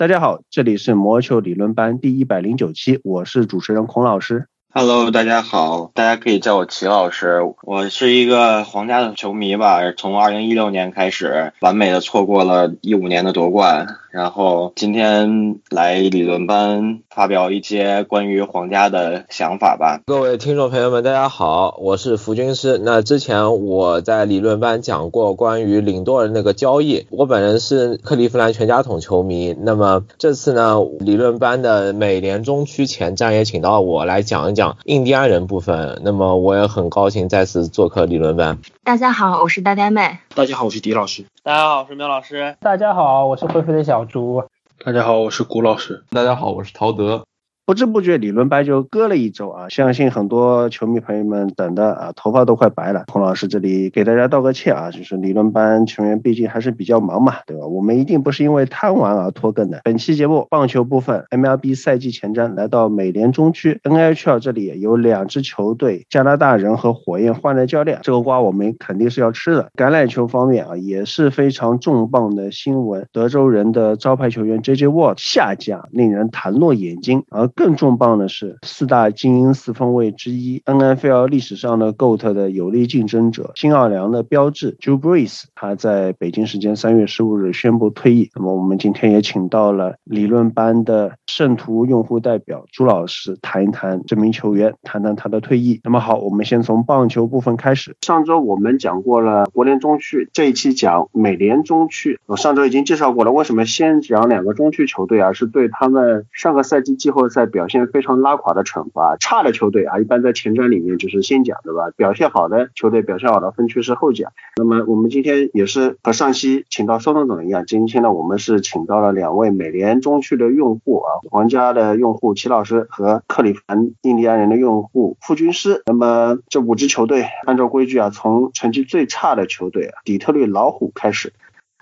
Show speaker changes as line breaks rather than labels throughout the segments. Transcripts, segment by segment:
大家好，这里是魔球理论班第一百零九期，我是主持人孔老师。
Hello，大家好，大家可以叫我齐老师。我是一个皇家的球迷吧，从二零一六年开始，完美的错过了一五年的夺冠。然后今天来理论班发表一些关于皇家的想法吧。
各位听众朋友们，大家好，我是福军师。那之前我在理论班讲过关于领舵人那个交易，我本人是克利夫兰全家桶球迷。那么这次呢，理论班的美联中区前瞻也请到我来讲一讲印第安人部分。那么我也很高兴再次做客理论班。
大家好，我是呆呆妹。
大家好，我是狄老师。
大家好，我是苗老师。
大家好，我是灰灰的小猪。
大家好，我是谷老师。
大家好，我是陶德。
不知不觉理论班就搁了一周啊，相信很多球迷朋友们等的啊，头发都快白了。孔老师这里给大家道个歉啊，就是理论班球员毕竟还是比较忙嘛，对吧？我们一定不是因为贪玩而拖更的。本期节目棒球部分，MLB 赛季前瞻来到美联中区 NHL 这里有两支球队，加拿大人和火焰换了教练，这个瓜我们肯定是要吃的。橄榄球方面啊，也是非常重磅的新闻，德州人的招牌球员 JJ Watt 下架，令人弹落眼睛，而。更重磅的是，四大精英四分卫之一，NFL 历史上的 GOAT 的有力竞争者，新奥尔良的标志 Jew Brees，他在北京时间三月十五日宣布退役。那么我们今天也请到了理论班的圣徒用户代表朱老师谈一谈这名球员，谈谈他的退役。那么好，我们先从棒球部分开始。上周我们讲过了国联中区，这一期讲美联中区。我上周已经介绍过了，为什么先讲两个中区球队啊？是对他们上个赛季季后赛。表现非常拉垮的惩罚，差的球队啊，一般在前瞻里面就是先讲，对吧？表现好的球队，表现好的分区是后讲。那么我们今天也是和上期请到宋总一样，今天呢，我们是请到了两位美联中区的用户啊，皇家的用户齐老师和克里夫兰印第安人的用户傅军师。那么这五支球队按照规矩啊，从成绩最差的球队啊底特律老虎开始。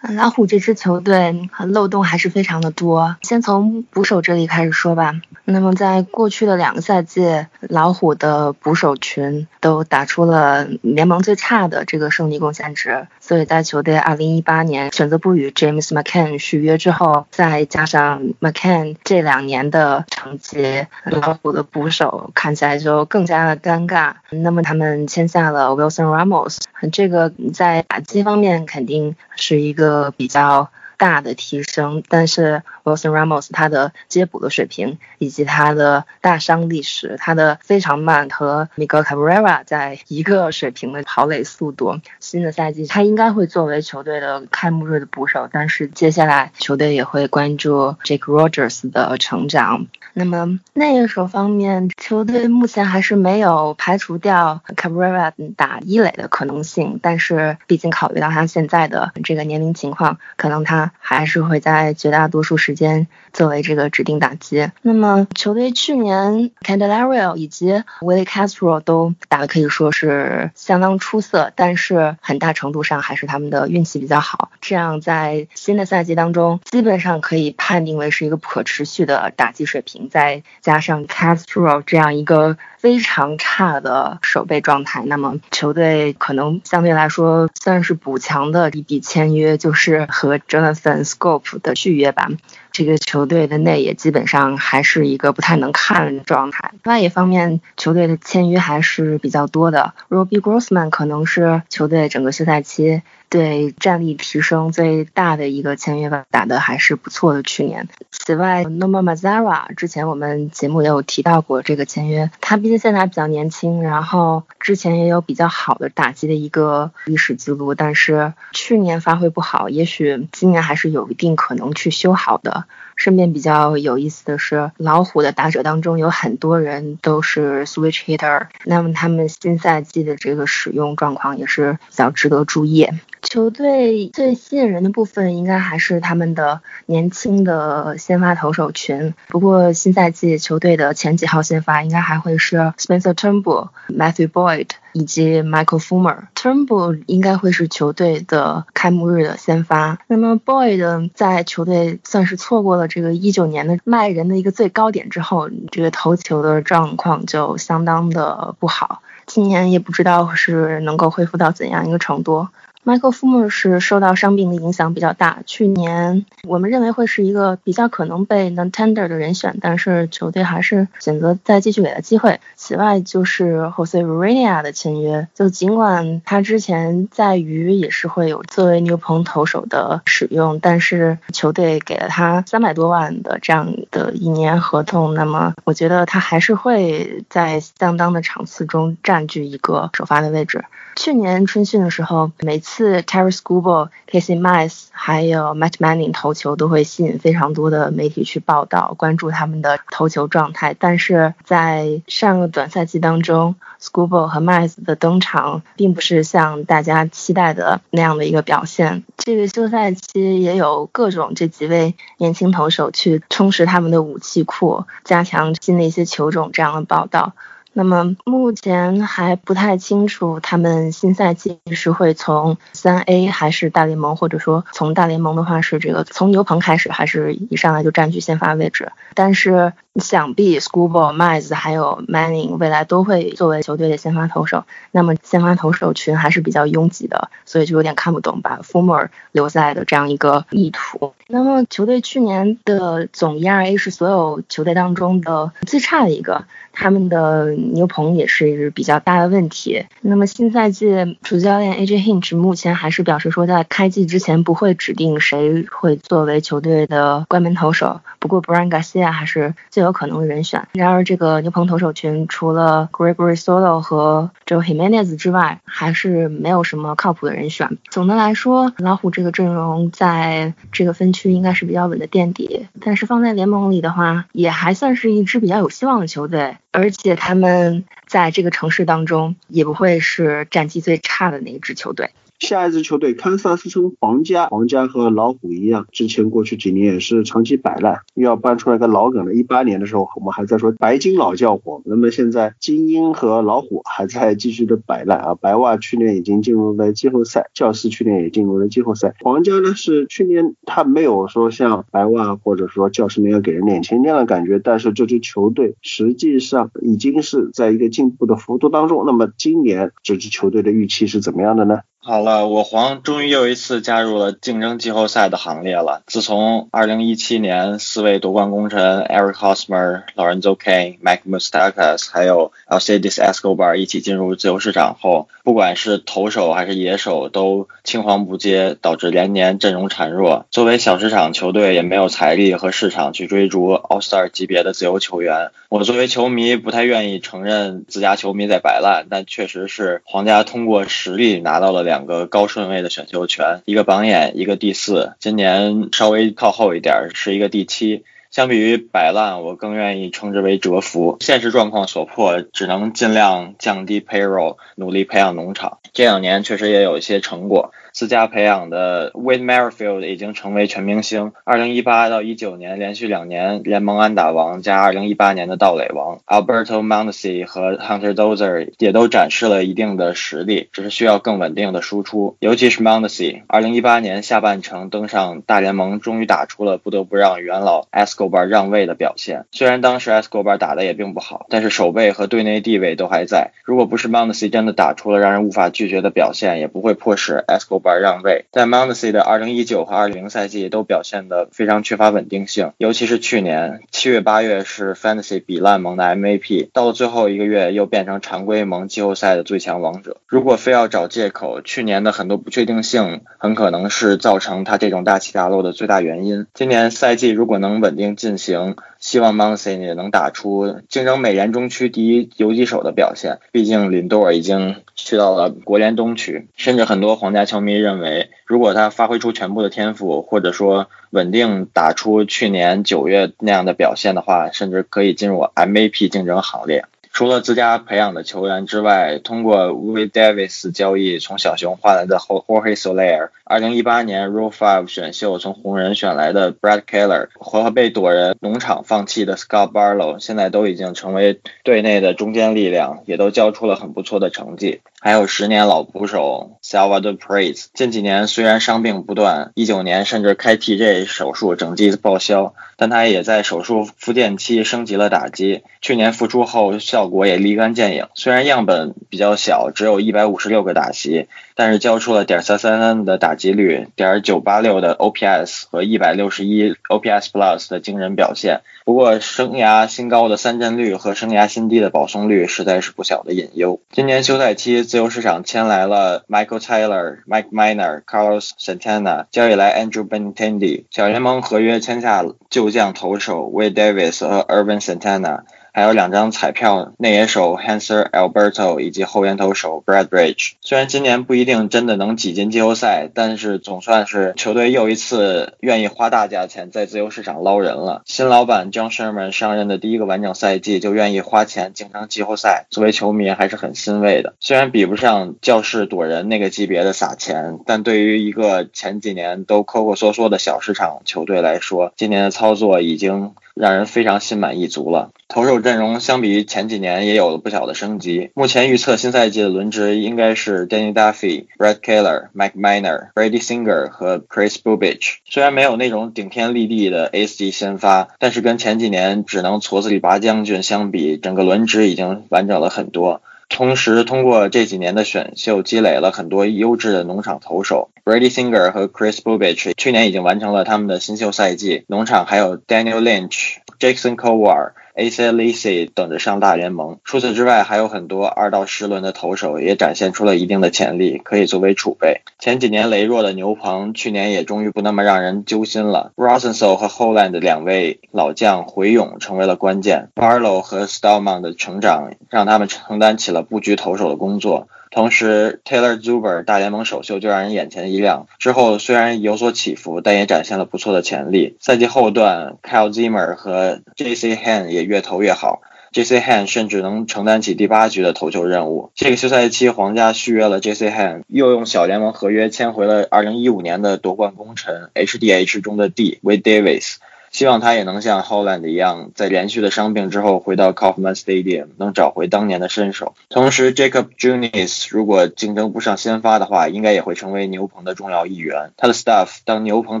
老虎这支球队漏洞还是非常的多，先从捕手这里开始说吧。那么在过去的两个赛季，老虎的捕手群都打出了联盟最差的这个胜利贡献值，所以在球队二零一八年选择不与 James McCann 续约之后，再加上 McCann 这两年的成绩，老虎的捕手看起来就更加的尴尬。那么他们签下了 Wilson Ramos，这个在打击方面肯定是一。个比较大的提升，但是 Wilson Ramos 他的接捕的水平以及他的大伤历史，他的非常慢和 Miguel Cabrera 在一个水平的跑垒速度，新的赛季他应该会作为球队的开幕日的捕手，但是接下来球队也会关注 Jake Rogers 的成长。那么那个时候方面，球队目前还是没有排除掉 Cabrera 打一垒的可能性，但是毕竟考虑到他现在的这个年龄情况，可能他还是会在绝大多数时间作为这个指定打击。那么球队去年 Candelario 以及 Willie Castro 都打的可以说是相当出色，但是很大程度上还是他们的运气比较好。这样在新的赛季当中，基本上可以判定为是一个不可持续的打击水平。再加上 Castro 这样一个非常差的守备状态，那么球队可能相对来说算是补强的一笔签约，就是和 Jovan Scope 的续约版。这个球队的内野基本上还是一个不太能看的状态。另外野方面，球队的签约还是比较多的。Robbie Grossman 可能是球队整个休赛期对战力提升最大的一个签约吧，打的还是不错的。去年，此外，Noma Mazara 之前我们节目也有提到过这个签约。他毕竟现在还比较年轻，然后之前也有比较好的打击的一个历史记录，但是去年发挥不好，也许今年还是有一定可能去修好的。顺便比较有意思的是，老虎的打者当中有很多人都是 switch hitter，那么他们新赛季的这个使用状况也是比较值得注意。球队最吸引人的部分应该还是他们的年轻的先发投手群。不过新赛季球队的前几号先发应该还会是 Spencer Turnbull、Matthew Boyd 以及 Michael fumer。Turnbull 应该会是球队的开幕日的先发。那么 Boyd 在球队算是错过了这个一九年的卖人的一个最高点之后，这个投球的状况就相当的不好。今年也不知道是能够恢复到怎样一个程度。Michael Fumer 是受到伤病的影响比较大，去年我们认为会是一个比较可能被 non-tender 的人选，但是球队还是选择再继续给他机会。此外就是 Jose Urania 的签约，就尽管他之前在于也是会有作为牛棚投手的使用，但是球队给了他三百多万的这样的一年合同，那么我觉得他还是会在相当的场次中占据一个首发的位置。去年春训的时候，每次 Terry Scuba、Casey Mize 还有 Matt Manning 投球都会吸引非常多的媒体去报道，关注他们的投球状态。但是在上个短赛季当中，Scuba 和 Mize 的登场并不是像大家期待的那样的一个表现。这个休赛期也有各种这几位年轻投手去充实他们的武器库，加强新的一些球种这样的报道。那么目前还不太清楚，他们新赛季是会从三 A 还是大联盟，或者说从大联盟的话是这个从牛棚开始，还是一上来就占据先发位置？但是想必 Schoolboy、Mize 还有 Manning 未来都会作为球队的先发投手。那么先发投手群还是比较拥挤的，所以就有点看不懂把 Former 留在的这样一个意图。那么球队去年的总 ERA 是所有球队当中的最差的一个。他们的牛棚也是比较大的问题。那么新赛季主教练 AJ Hinch 目前还是表示说，在开季之前不会指定谁会作为球队的关门投手。不过 Brian Garcia 还是最有有可能的人选。然而，这个牛棚投手群除了 Gregory Solo 和 Joe Jimenez 之外，还是没有什么靠谱的人选。总的来说，老虎这个阵容在这个分区应该是比较稳的垫底。但是放在联盟里的话，也还算是一支比较有希望的球队。而且他们在这个城市当中也不会是战绩最差的那一支球队。
下一支球队堪萨斯城皇家，皇家和老虎一样，之前过去几年也是长期摆烂，又要搬出来个老梗了。一八年的时候，我们还在说白金老教火，那么现在精英和老虎还在继续的摆烂啊。白袜去年已经进入了季后赛，教士去年也进入了季后赛。皇家呢是去年他没有说像白袜或者说教士那样给人脸前这样的感觉，但是这支球队实际上已经是在一个进步的幅度当中。那么今年这支球队的预期是怎么样的呢？
好了，我黄终于又一次加入了竞争季后赛的行列了。自从2017年四位夺冠功臣 Eric Hosmer、Lorenzo Cain、Mike Moustakas 还有 l c d i s Escobar 一起进入自由市场后，不管是投手还是野手都青黄不接，导致连年阵容孱弱。作为小市场球队，也没有财力和市场去追逐 All Star 级别的自由球员。我作为球迷，不太愿意承认自家球迷在摆烂，但确实是皇家通过实力拿到了两个高顺位的选秀权，一个榜眼，一个第四。今年稍微靠后一点，是一个第七。相比于摆烂，我更愿意称之为蛰伏。现实状况所迫，只能尽量降低 payroll，努力培养农场。这两年确实也有一些成果。自家培养的 Wade Merrifield 已经成为全明星。二零一八到一九年连续两年联盟安打王加二零一八年的盗垒王 Alberto Mondesi 和 Hunter Dozier 也都展示了一定的实力，只是需要更稳定的输出。尤其是 Mondesi，二零一八年下半程登上大联盟，终于打出了不得不让元老 Escobar 让位的表现。虽然当时 Escobar 打的也并不好，但是守备和队内地位都还在。如果不是 Mondesi 真的打出了让人无法拒绝的表现，也不会迫使 Escobar。而让位，在 Mondesi 的2019和20赛季都表现得非常缺乏稳定性，尤其是去年七月八月是 Fantasy 比烂盟的 MVP，到了最后一个月又变成常规盟季后赛的最强王者。如果非要找借口，去年的很多不确定性很可能是造成他这种大起大落的最大原因。今年赛季如果能稳定进行，希望 Mondesi 也能打出竞争美联中区第一游击手的表现。毕竟林多尔已经去到了国联东区，甚至很多皇家球迷。认为，如果他发挥出全部的天赋，或者说稳定打出去年九月那样的表现的话，甚至可以进入 MVP 竞争行列。除了自家培养的球员之外，通过 Will Davis 交易从小熊换来的 Jorge Soler，二零一八年 Rule Five 选秀从红人选来的 Brad Keller 和被躲人农场放弃的 Scott Barlow，现在都已经成为队内的中坚力量，也都交出了很不错的成绩。还有十年老捕手 Salvador Perez，近几年虽然伤病不断，一九年甚至开 TJ 手术整季报销，但他也在手术复健期升级了打击。去年复出后效。果也立竿见影。虽然样本比较小，只有一百五十六个打席，但是交出了点三三三的打击率、点九八六的 OPS 和一百六十一 OPS Plus 的惊人表现。不过，生涯新高的三振率和生涯新低的保送率实在是不小的隐忧。今年休赛期，自由市场签来了 Michael Taylor、Mike Miner、Carlos Santana，交易来 Andrew Benintendi。小联盟合约签下旧将投手 Wade Davis 和 Urban Santana。还有两张彩票，内野手 Hanser Alberto 以及后援投手 Bradridge。虽然今年不一定真的能挤进季后赛，但是总算是球队又一次愿意花大价钱在自由市场捞人了。新老板 John Sherman 上任的第一个完整赛季就愿意花钱竞争季后赛，作为球迷还是很欣慰的。虽然比不上教室躲人那个级别的撒钱，但对于一个前几年都抠抠缩缩的小市场球队来说，今年的操作已经。让人非常心满意足了。投手阵容相比于前几年也有了不小的升级。目前预测新赛季的轮值应该是 Danny Duffy、Brad Keller、Mike Miner、Brady Singer 和 Chris Bubich。虽然没有那种顶天立地的 A 级先发，但是跟前几年只能矬子里拔将军相比，整个轮值已经完整了很多。同时，通过这几年的选秀，积累了很多优质的农场投手。Brady Singer 和 Chris Bubich 去年已经完成了他们的新秀赛季。农场还有 Daniel Lynch、Jackson Cowar。A.C. l a c y 等着上大联盟。除此之外，还有很多二到十轮的投手也展现出了一定的潜力，可以作为储备。前几年羸弱的牛棚，去年也终于不那么让人揪心了。Rosenthal 和 Holland 两位老将回勇成为了关键。Barlow 和 Stallman 的成长，让他们承担起了布局投手的工作。同时，Taylor Zuber 大联盟首秀就让人眼前一亮。之后虽然有所起伏，但也展现了不错的潜力。赛季后段，Kyle Zimmer 和 J.C. Han 也越投越好。J.C. Han 甚至能承担起第八局的投球任务。这个休赛期，皇家续约了 J.C. Han，又用小联盟合约签回了2015年的夺冠功臣 H.D.H 中的 D We Davis。希望他也能像 Holland 一样，在连续的伤病之后回到 Kaufman Stadium，能找回当年的身手。同时，Jacob Junis 如果竞争不上先发的话，应该也会成为牛棚的重要一员。他的 Staff 当牛棚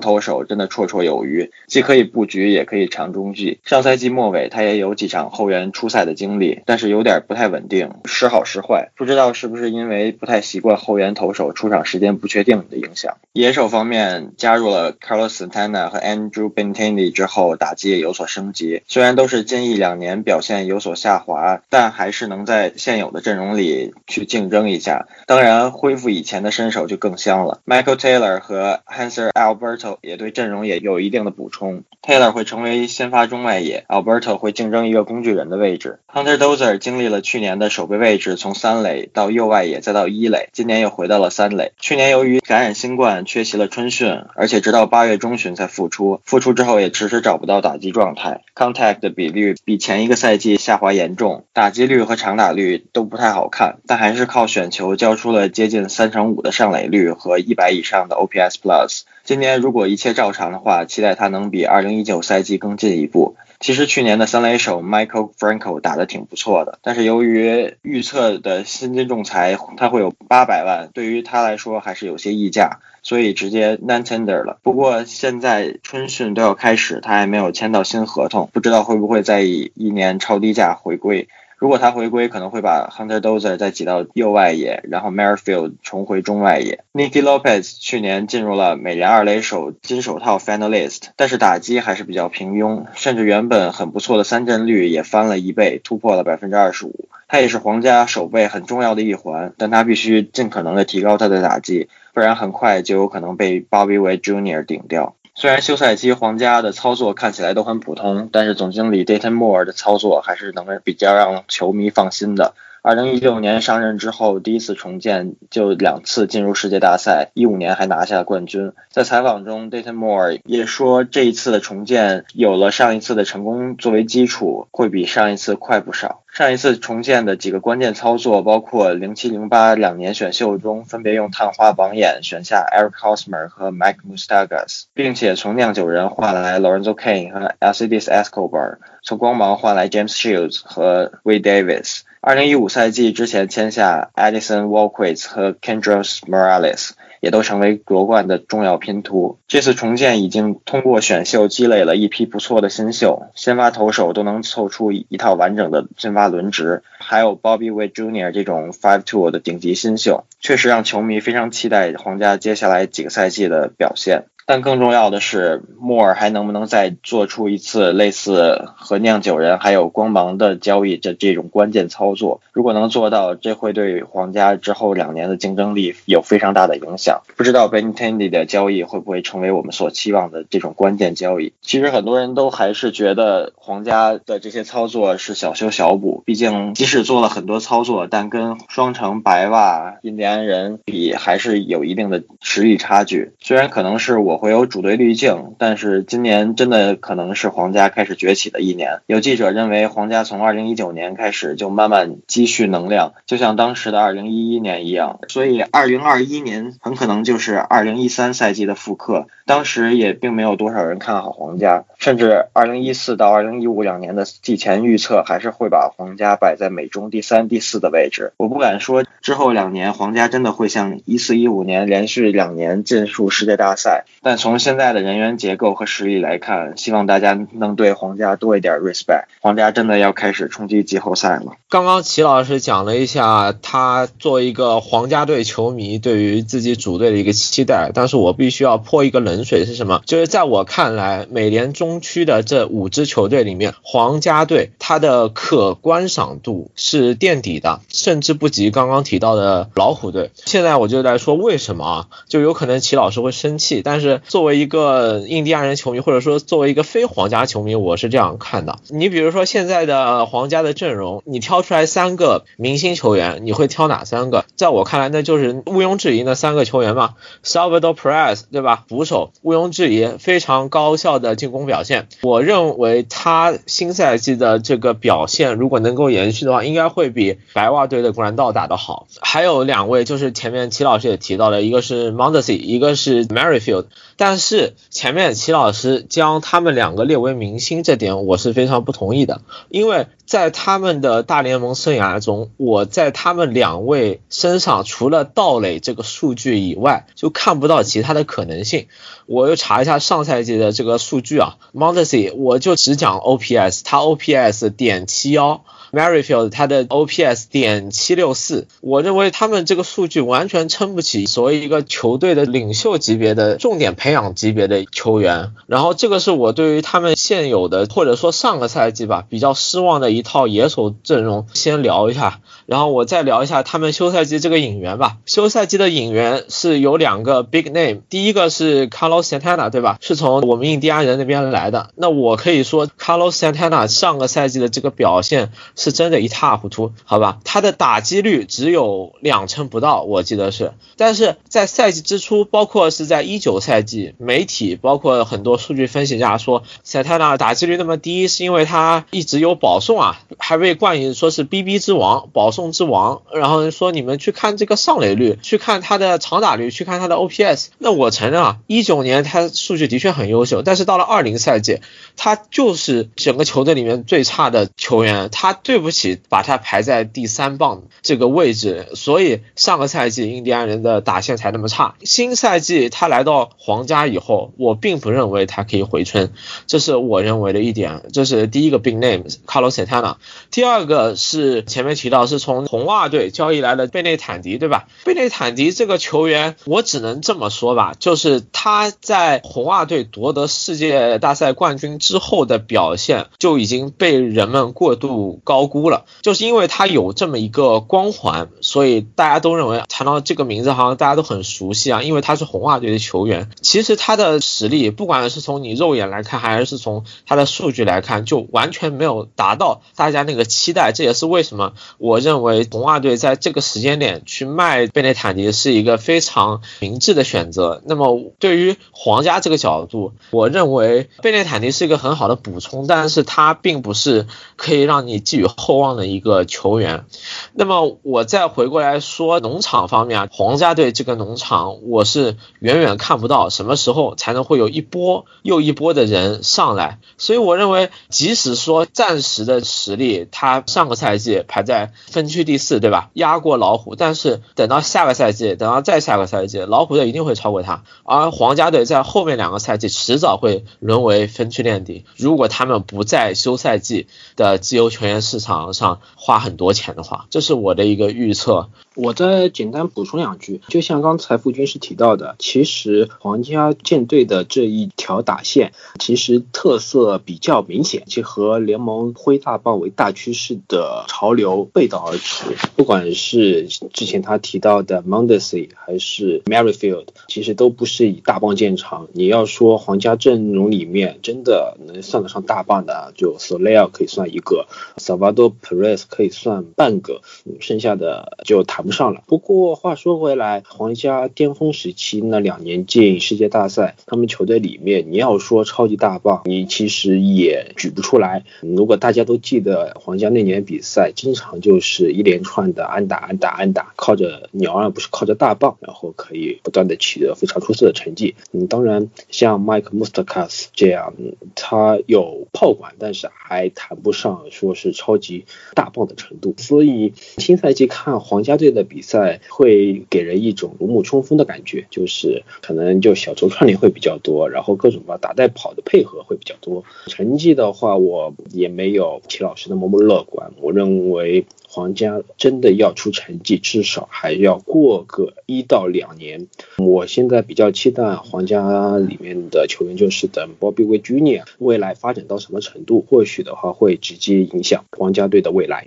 投手真的绰绰有余，既可以布局，也可以长中继。上赛季末尾他也有几场后援出赛的经历，但是有点不太稳定，时好时坏。不知道是不是因为不太习惯后援投手出场时间不确定的影响。野手方面加入了 Carlos Santana 和 Andrew Benintendi。之后后打击也有所升级，虽然都是近一两年表现有所下滑，但还是能在现有的阵容里去竞争一下。当然，恢复以前的身手就更香了。Michael Taylor 和 Hanser Alberto 也对阵容也有一定的补充。Taylor 会成为先发中外野，Alberto 会竞争一个工具人的位置。Hunter Dozier 经历了去年的守备位置从三垒到右外野再到一垒，今年又回到了三垒。去年由于感染新冠缺席了春训，而且直到八月中旬才复出。复出之后也迟。迟找不到打击状态，contact 的比率比前一个赛季下滑严重，打击率和长打率都不太好看，但还是靠选球交出了接近三成五的上垒率和一百以上的 OPS Plus。今年如果一切照常的话，期待他能比二零一九赛季更进一步。其实去年的三垒手 Michael Franco 打得挺不错的，但是由于预测的薪金仲裁他会有八百万，对于他来说还是有些溢价。所以直接 non tender 了。不过现在春训都要开始，他还没有签到新合同，不知道会不会再以一年超低价回归。如果他回归，可能会把 Hunter Dozier 再挤到右外野，然后 Merrifield 重回中外野。Nicky Lopez 去年进入了美联二垒手金手套 finalist，但是打击还是比较平庸，甚至原本很不错的三振率也翻了一倍，突破了百分之二十五。他也是皇家守备很重要的一环，但他必须尽可能的提高他的打击。不然很快就有可能被 Bobby Witt Jr. 顶掉。虽然休赛期皇家的操作看起来都很普通，但是总经理 Dayton Moore 的操作还是能比较让球迷放心的。二零一六年上任之后，第一次重建就两次进入世界大赛，一五年还拿下冠军。在采访中，Dayton Moore 也说，这一次的重建有了上一次的成功作为基础，会比上一次快不少。上一次重建的几个关键操作，包括零七零八两年选秀中分别用探花榜眼选下 Eric Hosmer 和 Mike Mustagas，并且从酿酒人换来 Lorenzo Kane 和 l c d s Escobar，从光芒换来 James Shields 和 Wade Davis。二零一五赛季之前签下 Addison Walquist 和 Kendrys Morales，也都成为夺冠的重要拼图。这次重建已经通过选秀积累了一批不错的新秀，先发投手都能凑出一套完整的先发轮值，还有 Bobby Witt Jr. 这种 Five Two 的顶级新秀，确实让球迷非常期待皇家接下来几个赛季的表现。但更重要的是，莫尔还能不能再做出一次类似和酿酒人还有光芒的交易这这种关键操作？如果能做到，这会对皇家之后两年的竞争力有非常大的影响。不知道 Benintendi 的交易会不会成为我们所期望的这种关键交易？其实很多人都还是觉得皇家的这些操作是小修小补，毕竟即使做了很多操作，但跟双城白袜、印第安人比，还是有一定的实力差距。虽然可能是我。会有主队滤镜，但是今年真的可能是皇家开始崛起的一年。有记者认为，皇家从2019年开始就慢慢积蓄能量，就像当时的2011年一样。所以2021年很可能就是2013赛季的复刻。当时也并没有多少人看好皇家，甚至2014到2015两年的季前预测还是会把皇家摆在美中第三、第四的位置。我不敢说之后两年皇家真的会像14、15年连续两年进入世界大赛。但从现在的人员结构和实力来看，希望大家能对皇家多一点 respect。皇家真的要开始冲击季后赛了。
刚刚齐老师讲了一下他作为一个皇家队球迷对于自己主队的一个期待，但是我必须要泼一个冷水是什么？就是在我看来，美联中区的这五支球队里面，皇家队它的可观赏度是垫底的，甚至不及刚刚提到的老虎队。现在我就来说为什么啊？就有可能齐老师会生气，但是。作为一个印第安人球迷，或者说作为一个非皇家球迷，我是这样看的。你比如说现在的皇家的阵容，你挑出来三个明星球员，你会挑哪三个？在我看来，那就是毋庸置疑的三个球员嘛。Salvador Perez，对吧？捕手，毋庸置疑，非常高效的进攻表现。我认为他新赛季的这个表现，如果能够延续的话，应该会比白袜队的古兰道打得好。还有两位，就是前面齐老师也提到的，一个是 Mondesi，一个是 Maryfield。但是前面齐老师将他们两个列为明星，这点我是非常不同意的，因为在他们的大联盟生涯中，我在他们两位身上除了盗垒这个数据以外，就看不到其他的可能性。我又查一下上赛季的这个数据啊，Mondesi，我就只讲 OPS，他 OPS 点七幺。Maryfield，他的 OPS 点七六四，我认为他们这个数据完全撑不起所谓一个球队的领袖级别的重点培养级别的球员。然后这个是我对于他们现有的或者说上个赛季吧比较失望的一套野手阵容先聊一下，然后我再聊一下他们休赛季这个引援吧。休赛季的引援是有两个 big name，第一个是 Carlos Santana 对吧？是从我们印第安人那边来的。那我可以说 Carlos Santana 上个赛季的这个表现。是真的一塌糊涂，好吧？他的打击率只有两成不到，我记得是。但是在赛季之初，包括是在一九赛季，媒体包括很多数据分析家说，塞泰纳打击率那么低，是因为他一直有保送啊，还被冠以说是 BB 之王、保送送之王。然后说你们去看这个上垒率，去看他的长打率，去看他的 OPS。那我承认啊，一九年他数据的确很优秀，但是到了二零赛季，他就是整个球队里面最差的球员，他。对不起，把他排在第三棒这个位置，所以上个赛季印第安人的打线才那么差。新赛季他来到皇家以后，我并不认为他可以回春，这是我认为的一点。这是第一个 big name Carlos Santana。第二个是前面提到是从红袜队交易来的贝内坦迪，对吧？贝内坦迪这个球员，我只能这么说吧，就是他在红袜队夺得世界大赛冠军之后的表现就已经被人们过度高。估了，就是因为他有这么一个光环，所以大家都认为谈到这个名字，好像大家都很熟悉啊。因为他是红袜队的球员，其实他的实力，不管是从你肉眼来看，还是从他的数据来看，就完全没有达到大家那个期待。这也是为什么我认为红袜队在这个时间点去卖贝内坦尼是一个非常明智的选择。那么对于皇家这个角度，我认为贝内坦尼是一个很好的补充，但是他并不是可以让你寄予。厚望的一个球员，那么我再回过来说农场方面啊，皇家队这个农场我是远远看不到什么时候才能会有一波又一波的人上来，所以我认为即使说暂时的实力，他上个赛季排在分区第四，对吧？压过老虎，但是等到下个赛季，等到再下个赛季，老虎队一定会超过他，而皇家队在后面两个赛季迟早会沦为分区垫底。如果他们不在休赛季的自由球员市场上花很多钱的话，这是我的一个预测。
我再简单补充两句，就像刚才傅军师提到的，其实皇家舰队的这一条打线其实特色比较明显，其和联盟挥大棒为大趋势的潮流背道而驰。不管是之前他提到的 Mondesi 还是 Merrifield，其实都不是以大棒见长。你要说皇家阵容里面真的能算得上大棒的，就 Soler 可以算一个，Salvador Perez 可以算半个，剩下的就谈。不上了。不过话说回来，皇家巅峰时期那两年进世界大赛，他们球队里面你要说超级大棒，你其实也举不出来。如果大家都记得皇家那年比赛，经常就是一连串的安打、安打、安打，靠着鸟而不是靠着大棒，然后可以不断的取得非常出色的成绩。嗯，当然像 Mike Mustakas 这样，他有炮管，但是还谈不上说是超级大棒的程度。所以新赛季看皇家队的。的比赛会给人一种如沐春风的感觉，就是可能就小球串联会比较多，然后各种吧打带跑的配合会比较多。成绩的话，我也没有齐老师那么乐观。我认为皇家真的要出成绩，至少还要过个一到两年。我现在比较期待皇家里面的球员，就是等 Bobby w Junior 未来发展到什么程度，或许的话会直接影响皇家队的未来。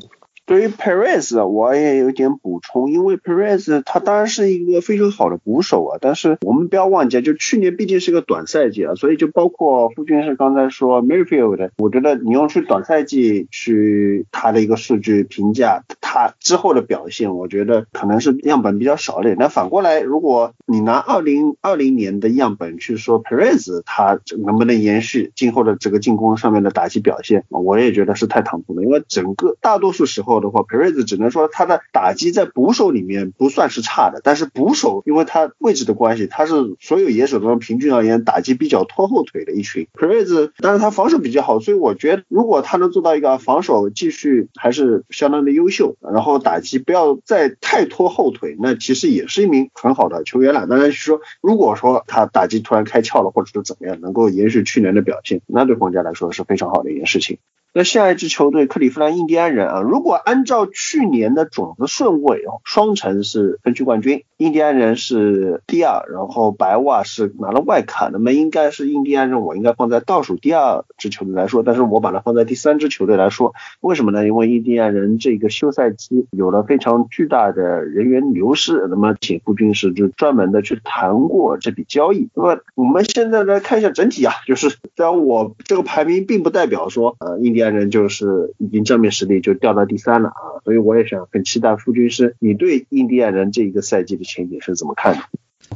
对于 Perez，我也有点补充，因为 Perez 他当然是一个非常好的鼓手啊，但是我们不要忘记，就去年毕竟是个短赛季啊，所以就包括傅军是刚才说 Merrifield，我觉得你用去短赛季去他的一个数据评价他之后的表现，我觉得可能是样本比较少一点。那反过来，如果你拿二零二零年的样本去说 Perez，他能不能延续今后的这个进攻上面的打击表现，我也觉得是太唐突了，因为整个大多数时候。的话，Perez 只能说他的打击在捕手里面不算是差的，但是捕手因为他位置的关系，他是所有野手中平均而言打击比较拖后腿的一群。Perez，但是他防守比较好，所以我觉得如果他能做到一个防守继续还是相当的优秀，然后打击不要再太拖后腿，那其实也是一名很好的球员了。当然是说，如果说他打击突然开窍了，或者是怎么样，能够延续去年的表现，那对皇家来说是非常好的一件事情。那下一支球队克利夫兰印第安人啊，如果按照去年的种子顺位哦，双城是分区冠军，印第安人是第二，然后白袜是拿了外卡，那么应该是印第安人，我应该放在倒数第二支球队来说，但是我把它放在第三支球队来说，为什么呢？因为印第安人这个休赛期有了非常巨大的人员流失，那么请傅军师就专门的去谈过这笔交易。那么我们现在来看一下整体啊，就是虽然我这个排名并不代表说呃印第。安人就是已经正面实力就掉到第三了啊，所以我也想很期待傅军师，你对印第安人这一个赛季的前景是怎么看的？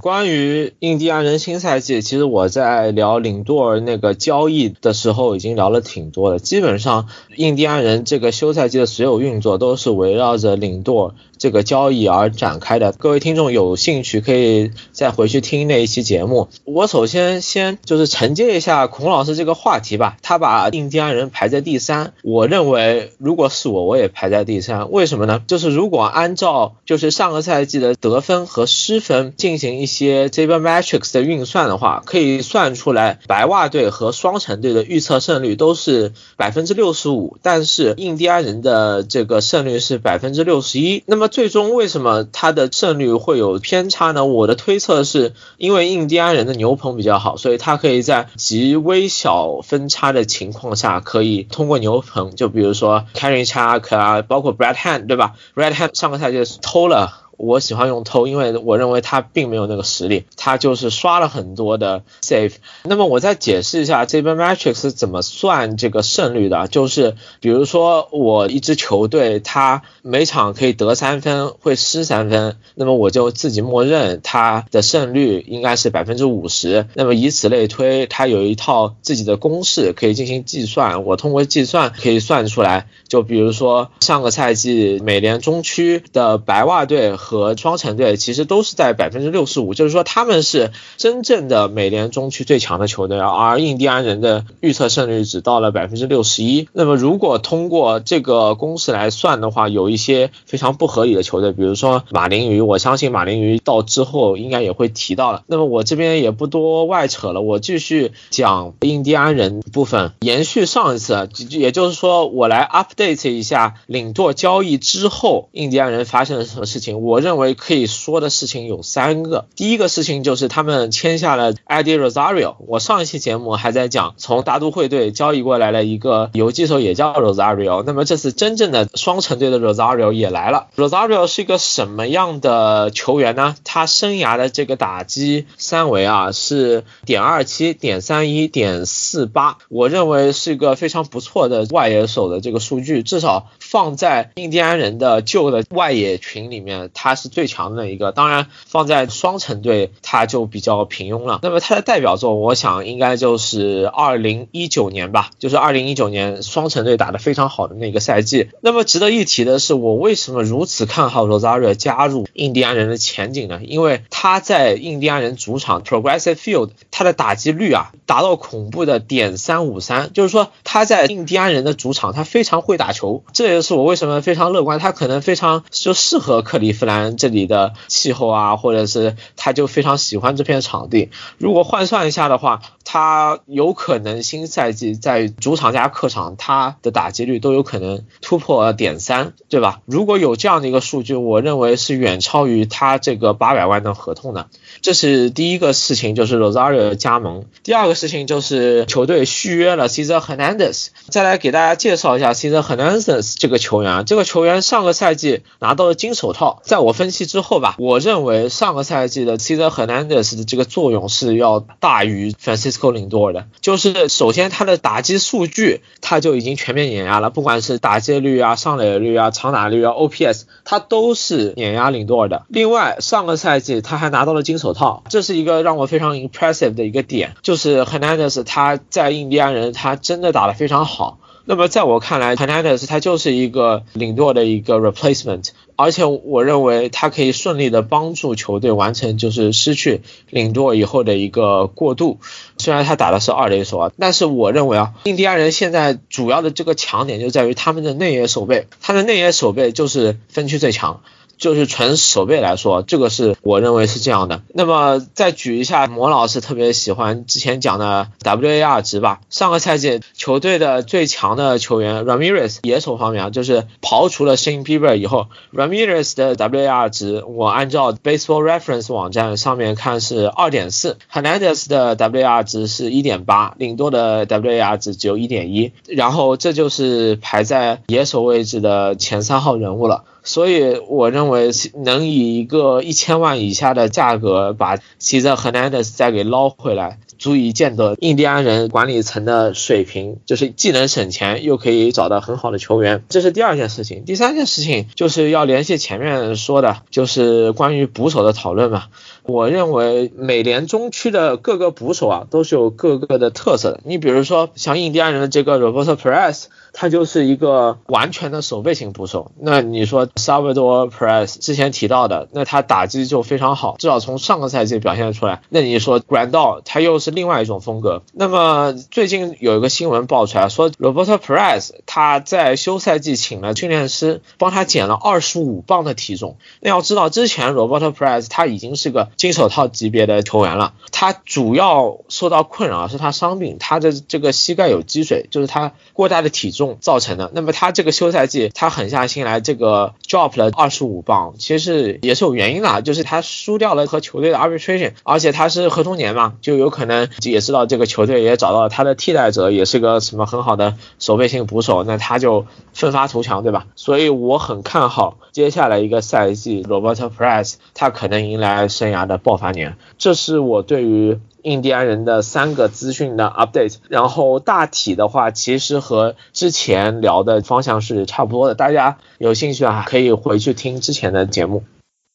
关于印第安人新赛季，其实我在聊领舵那个交易的时候已经聊了挺多的。基本上，印第安人这个休赛季的所有运作都是围绕着领舵这个交易而展开的。各位听众有兴趣可以再回去听那一期节目。我首先先就是承接一下孔老师这个话题吧。他把印第安人排在第三，我认为如果是我，我也排在第三。为什么呢？就是如果按照就是上个赛季的得分和失分进行一。一些 z e b r Matrix 的运算的话，可以算出来白袜队和双城队的预测胜率都是百分之六十五，但是印第安人的这个胜率是百分之六十一。那么最终为什么他的胜率会有偏差呢？我的推测是因为印第安人的牛棚比较好，所以他可以在极微小分差的情况下，可以通过牛棚，就比如说 Carry Chuck 啊，包括 Brad Hand 对吧？Brad Hand 上个赛季偷了。我喜欢用偷，因为我认为他并没有那个实力，他就是刷了很多的 save。那么我再解释一下这边 matrix 是怎么算这个胜率的，就是比如说我一支球队，他每场可以得三分，会失三分，那么我就自己默认他的胜率应该是百分之五十。那么以此类推，他有一套自己的公式可以进行计算，我通过计算可以算出来。就比如说上个赛季美联中区的白袜队。和双城队其实都是在百分之六十五，就是说他们是真正的美联中区最强的球队，而印第安人的预测胜率只到了百分之六十一。那么如果通过这个公式来算的话，有一些非常不合理的球队，比如说马林鱼，我相信马林鱼到之后应该也会提到了。那么我这边也不多外扯了，我继续讲印第安人部分，延续上一次，也就是说我来 update 一下领舵交易之后印第安人发生了什么事情。我我认为可以说的事情有三个，第一个事情就是他们签下了 Eddie Rosario。我上一期节目还在讲，从大都会队交易过来了一个游击手，也叫 Rosario。那么这次真正的双城队的 Rosario 也来了。Rosario 是一个什么样的球员呢？他生涯的这个打击三围啊是点二七、点三一、点四八，我认为是一个非常不错的外野手的这个数据，至少放在印第安人的旧的外野群里面，他是最强的一个。当然放在双城队他就比较平庸了。那么他的代表作，我想应该就是二零一九年吧，就是二零一九年双城队打得非常好的那个赛季。那么值得一提的是，我为什么如此看好 Rosario 加入印第安人的前景呢？因为他在印第安人主场 Progressive Field，他的打击率啊达到恐怖的点三五三，就是说他在印第安人的主场，他非常会打球。这这是我为什么非常乐观，他可能非常就适合克利夫兰这里的气候啊，或者是他就非常喜欢这片场地。如果换算一下的话，他有可能新赛季在主场加客场，他的打击率都有可能突破点三，对吧？如果有这样的一个数据，我认为是远超于他这个八百万的合同的。这是第一个事情，就是 Rosario 加盟。第二个事情就是球队续约了 Cesar Hernandez。再来给大家介绍一下 Cesar Hernandez 这个球员。这个球员上个赛季拿到了金手套。在我分析之后吧，我认为上个赛季的 Cesar Hernandez 的这个作用是要大于 Francis Francisco Lindor 的。就是首先他的打击数据他就已经全面碾压了，不管是打击率啊、上垒率啊、长打率啊、OPS，他都是碾压 Lindor 的。另外上个赛季他还拿到了金手套，这是一个让我非常 impressive 的一个点，就是 Hernandez 他在印第安人他真的打得非常好。那么在我看来 h e r n a n d e s 他就是一个领舵的一个 replacement，而且我认为他可以顺利的帮助球队完成就是失去领舵以后的一个过渡。虽然他打的是二垒手啊，但是我认为啊，印第安人现在主要的这个强点就在于他们的内野守备，他的内野守备就是分区最强。就是纯守备来说，这个是我认为是这样的。那么再举一下魔老师特别喜欢之前讲的 WAR 值吧。上个赛季球队的最强的球员 Ramirez 野手方面啊，就是刨除了 Shane Bieber 以后，Ramirez 的 WAR 值我按照 Baseball Reference 网站上面看是二点四，Hernandez 的 WAR 值是一点八，领多的 WAR 值只有一点一，然后这就是排在野手位置的前三号人物了。所以我认为能以一个一千万以下的价格把其实 Hernandez 再给捞回来，足以见得印第安人管理层的水平，就是既能省钱又可以找到很好的球员。这是第二件事情。第三件事情就是要联系前面说的，就是关于捕手的讨论嘛。我认为美联中区的各个捕手啊，都是有各个的特色的。你比如说像印第安人的这个 Roberto Perez。他就是一个完全的守备型捕手。那你说 Salvador Perez 之前提到的，那他打击就非常好，至少从上个赛季表现出来。那你说 Grandal 他又是另外一种风格。那么最近有一个新闻爆出来说，Roberto Perez 他在休赛季请了训练师帮他减了二十五磅的体重。那要知道之前 Roberto Perez 他已经是个金手套级别的球员了，他主要受到困扰是他伤病，他的这个膝盖有积水，就是他过大的体重。造成的。那么他这个休赛季，他狠下心来，这个 drop 了二十五磅，其实也是有原因的，就是他输掉了和球队的 arbitration，而且他是合同年嘛，就有可能也知道这个球队也找到了他的替代者，也是个什么很好的守备性捕手，那他就奋发图强，对吧？所以我很看好接下来一个赛季，Roberto Price，他可能迎来生涯的爆发年，这是我对于。印第安人的三个资讯的 update，然后大体的话，其实和之前聊的方向是差不多的。大家有兴趣啊，可以回去听之前的节目。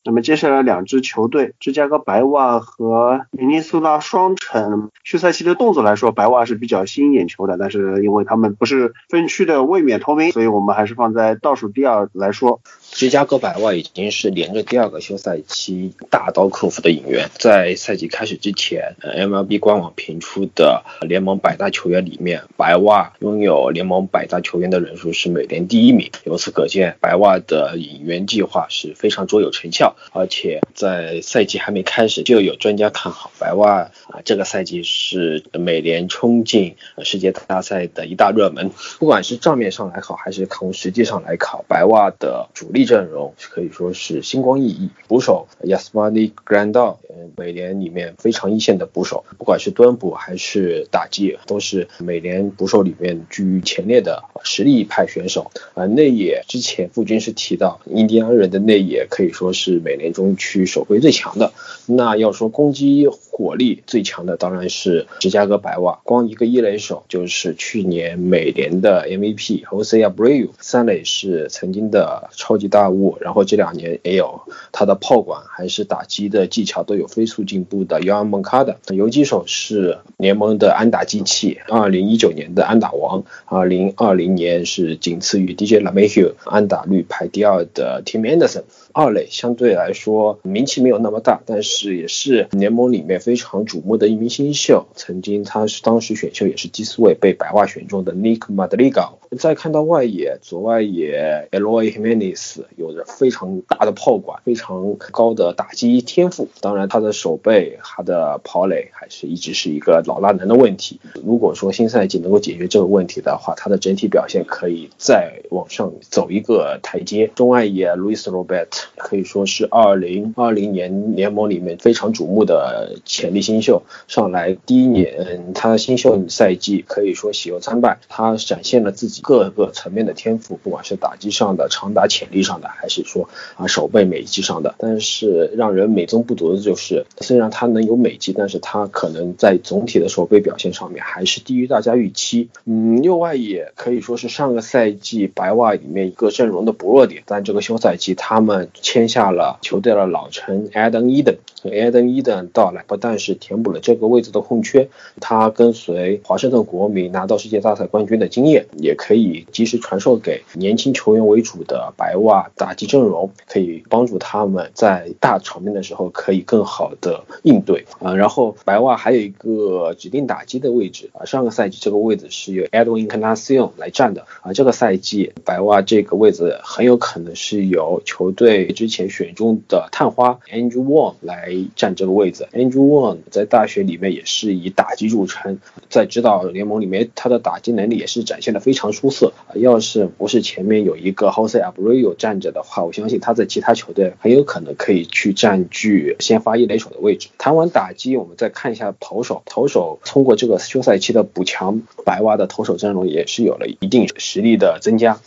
那么接下来两支球队，芝加哥白袜和明尼苏达双城，休赛期的动作来说，白袜是比较吸引眼球的，但是因为他们不是分区的卫冕头名，所以我们还是放在倒数第二来说。
芝加哥白袜已经是连着第二个休赛期大刀客户的引援。在赛季开始之前，MLB 官网评出的联盟百大球员里面，白袜拥有联盟百大球员的人数是美联第一名。由此可见，白袜的引援计划是非常卓有成效。而且在赛季还没开始，就有专家看好白袜啊，这个赛季是美联冲进世界大赛的一大热门。不管是账面上来考，还是从实际上来考，白袜的主力阵容可以说是星光熠熠。捕手 Yasmani Grandal，美联里面非常一线的捕手，不管是蹲捕还是打击，都是美联捕手里面居于前列的实力派选手。啊，内野之前傅军是提到，印第安人的内野可以说是美联中区守备最强的。那要说攻击火力最强的，当然是芝加哥白袜。光一个一垒手就是去年美联的 MVP Jose Abreu，三垒是曾经的超级大物，然后这两年也有他的炮管还是打击的技巧都有飞速进步的 Yoan Moncada。游击手是联盟的安打机器，二零一九年的安打王，二零二零年是仅次于 DJ LeMahieu 安打率排第二的 Tim Anderson。二垒相对来说名气没有那么大，但是也是联盟里面非常瞩目的一名新秀。曾经他是当时选秀也是第四位被白袜选中的 Nick Madrigal。再看到外野，左外野 Eloy Jimenez 有着非常大的炮管，非常高的打击天赋。当然他的手背、他的跑垒还是一直是一个老大难的问题。如果说新赛季能够解决这个问题的话，他的整体表现可以再往上走一个台阶。中外野 Louis Robert。可以说是二零二零年联盟里面非常瞩目的潜力新秀，上来第一年，他新秀赛季可以说喜忧参半，他展现了自己各个层面的天赋，不管是打击上的、长打潜力上的，还是说啊手背美技上的。但是让人美中不足的就是，虽然他能有美技，但是他可能在总体的手背表现上面还是低于大家预期。嗯，右外野可以说是上个赛季白袜里面一个阵容的薄弱点，但这个休赛期他们。签下了球队的老臣 Adam Eden，Adam Eden 到来不但是填补了这个位置的空缺，他跟随华盛顿国民拿到世界大赛冠军的经验，也可以及时传授给年轻球员为主的白袜打击阵容，可以帮助他们在大场面的时候可以更好的应对啊。然后白袜还有一个指定打击的位置啊，上个赛季这个位置是由 Edwin Encarnacion 来占的啊，这个赛季白袜这个位置很有可能是由球队。之前选中的探花 Andrew Wong 来占这个位置。Andrew Wong 在大学里面也是以打击著称，在指导联盟里面，他的打击能力也是展现的非常出色。要是不是前面有一个 Jose Abreu 站着的话，我相信他在其他球队很有可能可以去占据先发一垒手的位置。谈完打击，我们再看一下投手。投手通过这个休赛期的补强，白袜的投手阵容也是有了一定实力的增加。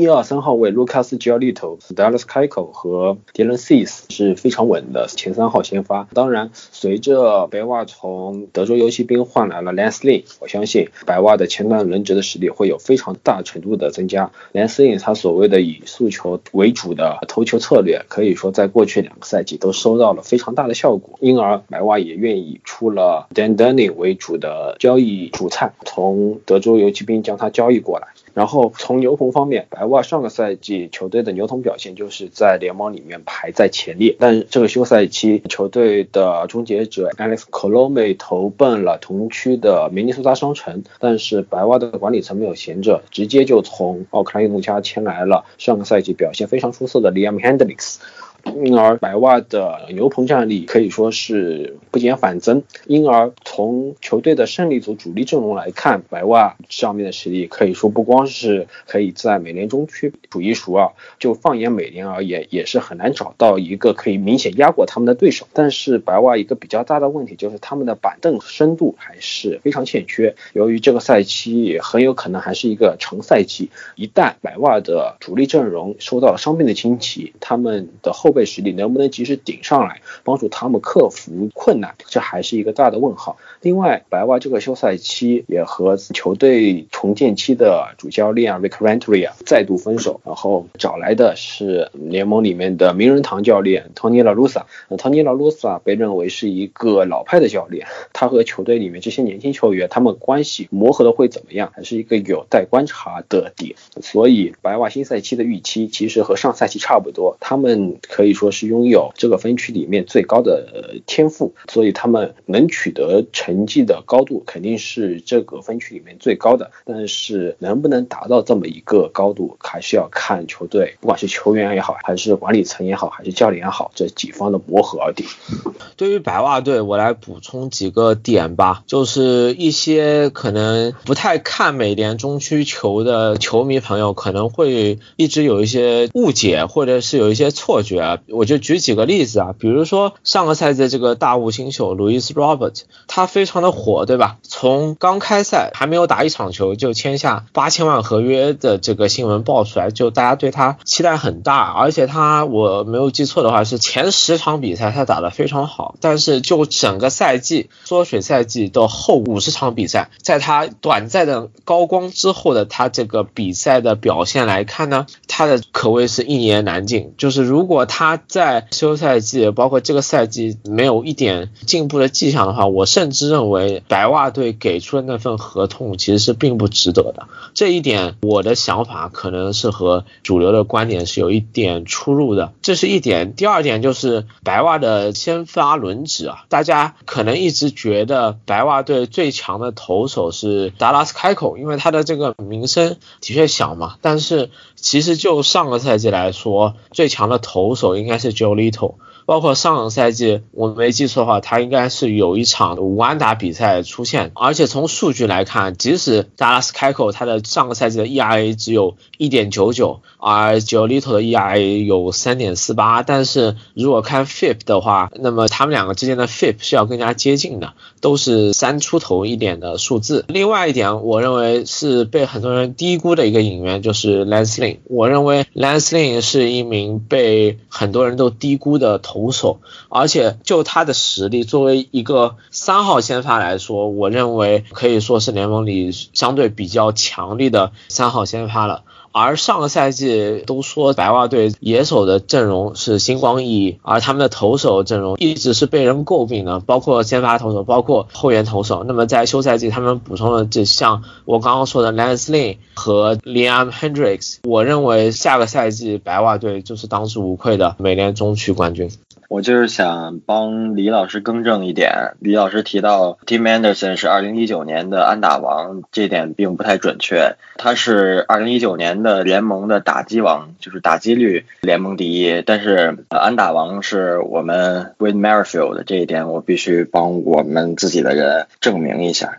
一二三号位，Lucas Giolito、Dallas Keuchel 和 Dylan Cease 是非常稳的前三号先发。当然，随着白袜从德州游骑兵换来了 Lance Lynn，我相信白袜的前段轮值的实力会有非常大程度的增加。Lance Lynn 他所谓的以速球为主的投球策略，可以说在过去两个赛季都收到了非常大的效果，因而白袜也愿意出了 Dan Dunning 为主的交易主菜，从德州游骑兵将他交易过来。然后从牛棚方面，白袜上个赛季球队的牛棚表现就是在联盟里面排在前列。但这个休赛期，球队的终结者 Alex Colome 投奔了同区的明尼苏达商城，但是白袜的管理层没有闲着，直接就从奥克兰运动家签来了上个赛季表现非常出色的 Liam Hendricks。因而白袜的牛棚战力可以说是不减反增，因而从球队的胜利组主力阵容来看，白袜上面的实力可以说不光是可以在美联中区数一数二，就放眼美联而言，也是很难找到一个可以明显压过他们的对手。但是白袜一个比较大的问题就是他们的板凳深度还是非常欠缺，由于这个赛期很有可能还是一个长赛季，一旦白袜的主力阵容受到了伤病的侵袭，他们的后后备实力能不能及时顶上来，帮助他们克服困难，这还是一个大的问号。另外，白袜这个休赛期也和球队重建期的主教练 Rick Renteria 再度分手，然后找来的是联盟里面的名人堂教练 Tony La r u s a。Tony La r u s a 被认为是一个老派的教练，他和球队里面这些年轻球员，他们关系磨合的会怎么样，还是一个有待观察的点。所以，白袜新赛期的预期其实和上赛季差不多，他们可可以说是拥有这个分区里面最高的天赋，所以他们能取得成绩的高度肯定是这个分区里面最高的。但是，能不能达到这么一个高度，还是要看球队，不管是球员也好，还是管理层也好，还是教练也好，这几方的磨合而定。
对于白袜队，我来补充几个点吧，就是一些可能不太看美联中区球的球迷朋友可能会一直有一些误解，或者是有一些错觉。我就举几个例子啊，比如说上个赛季这个大物新秀 Louis Robert，他非常的火，对吧？从刚开赛还没有打一场球就签下八千万合约的这个新闻爆出来，就大家对他期待很大，而且他我没有记错的话是前十场比赛他打得非常好，但是就整个赛季缩水赛季的后五十场比赛，在他短暂的高光之后的他这个比赛的表现来看呢，他的可谓是一言难尽。就是如果他他在休赛季，包括这个赛季没有一点进步的迹象的话，我甚至认为白袜队给出的那份合同其实是并不值得的。这一点我的想法可能是和主流的观点是有一点出入的，这是一点。第二点就是白袜的先发轮值啊，大家可能一直觉得白袜队最强的投手是达拉斯开口，因为他的这个名声的确响嘛。但是其实就上个赛季来说，最强的投手应该是 Joe Little。包括上个赛季，我没记错的话，他应该是有一场五安打比赛出现。而且从数据来看，即使达拉斯开口他的上个赛季的 ERA 只有一点九九，而 j o l i t o 的 ERA 有三点四八，但是如果看 FIP 的话，那么他们两个之间的 FIP 是要更加接近的，都是三出头一点的数字。另外一点，我认为是被很多人低估的一个引援就是 Lance Lynn。我认为 Lance Lynn 是一名被很多人都低估的投。五手，而且就他的实力，作为一个三号先发来说，我认为可以说是联盟里相对比较强力的三号先发了。而上个赛季都说白袜队野手的阵容是星光熠熠，而他们的投手阵容一直是被人诟病的，包括先发投手，包括后援投手。那么在休赛季，他们补充了这像我刚刚说的 Lance Lynn 和 Liam Hendricks，我认为下个赛季白袜队就是当之无愧的美联中区冠军。
我就是想帮李老师更正一点，李老师提到 Tim Anderson 是二零一九年的安打王，这点并不太准确。他是二零一九年的联盟的打击王，就是打击率联盟第一。但是安打王是我们 Wade Merrifield，这一点我必须帮我们自己的人证明一下。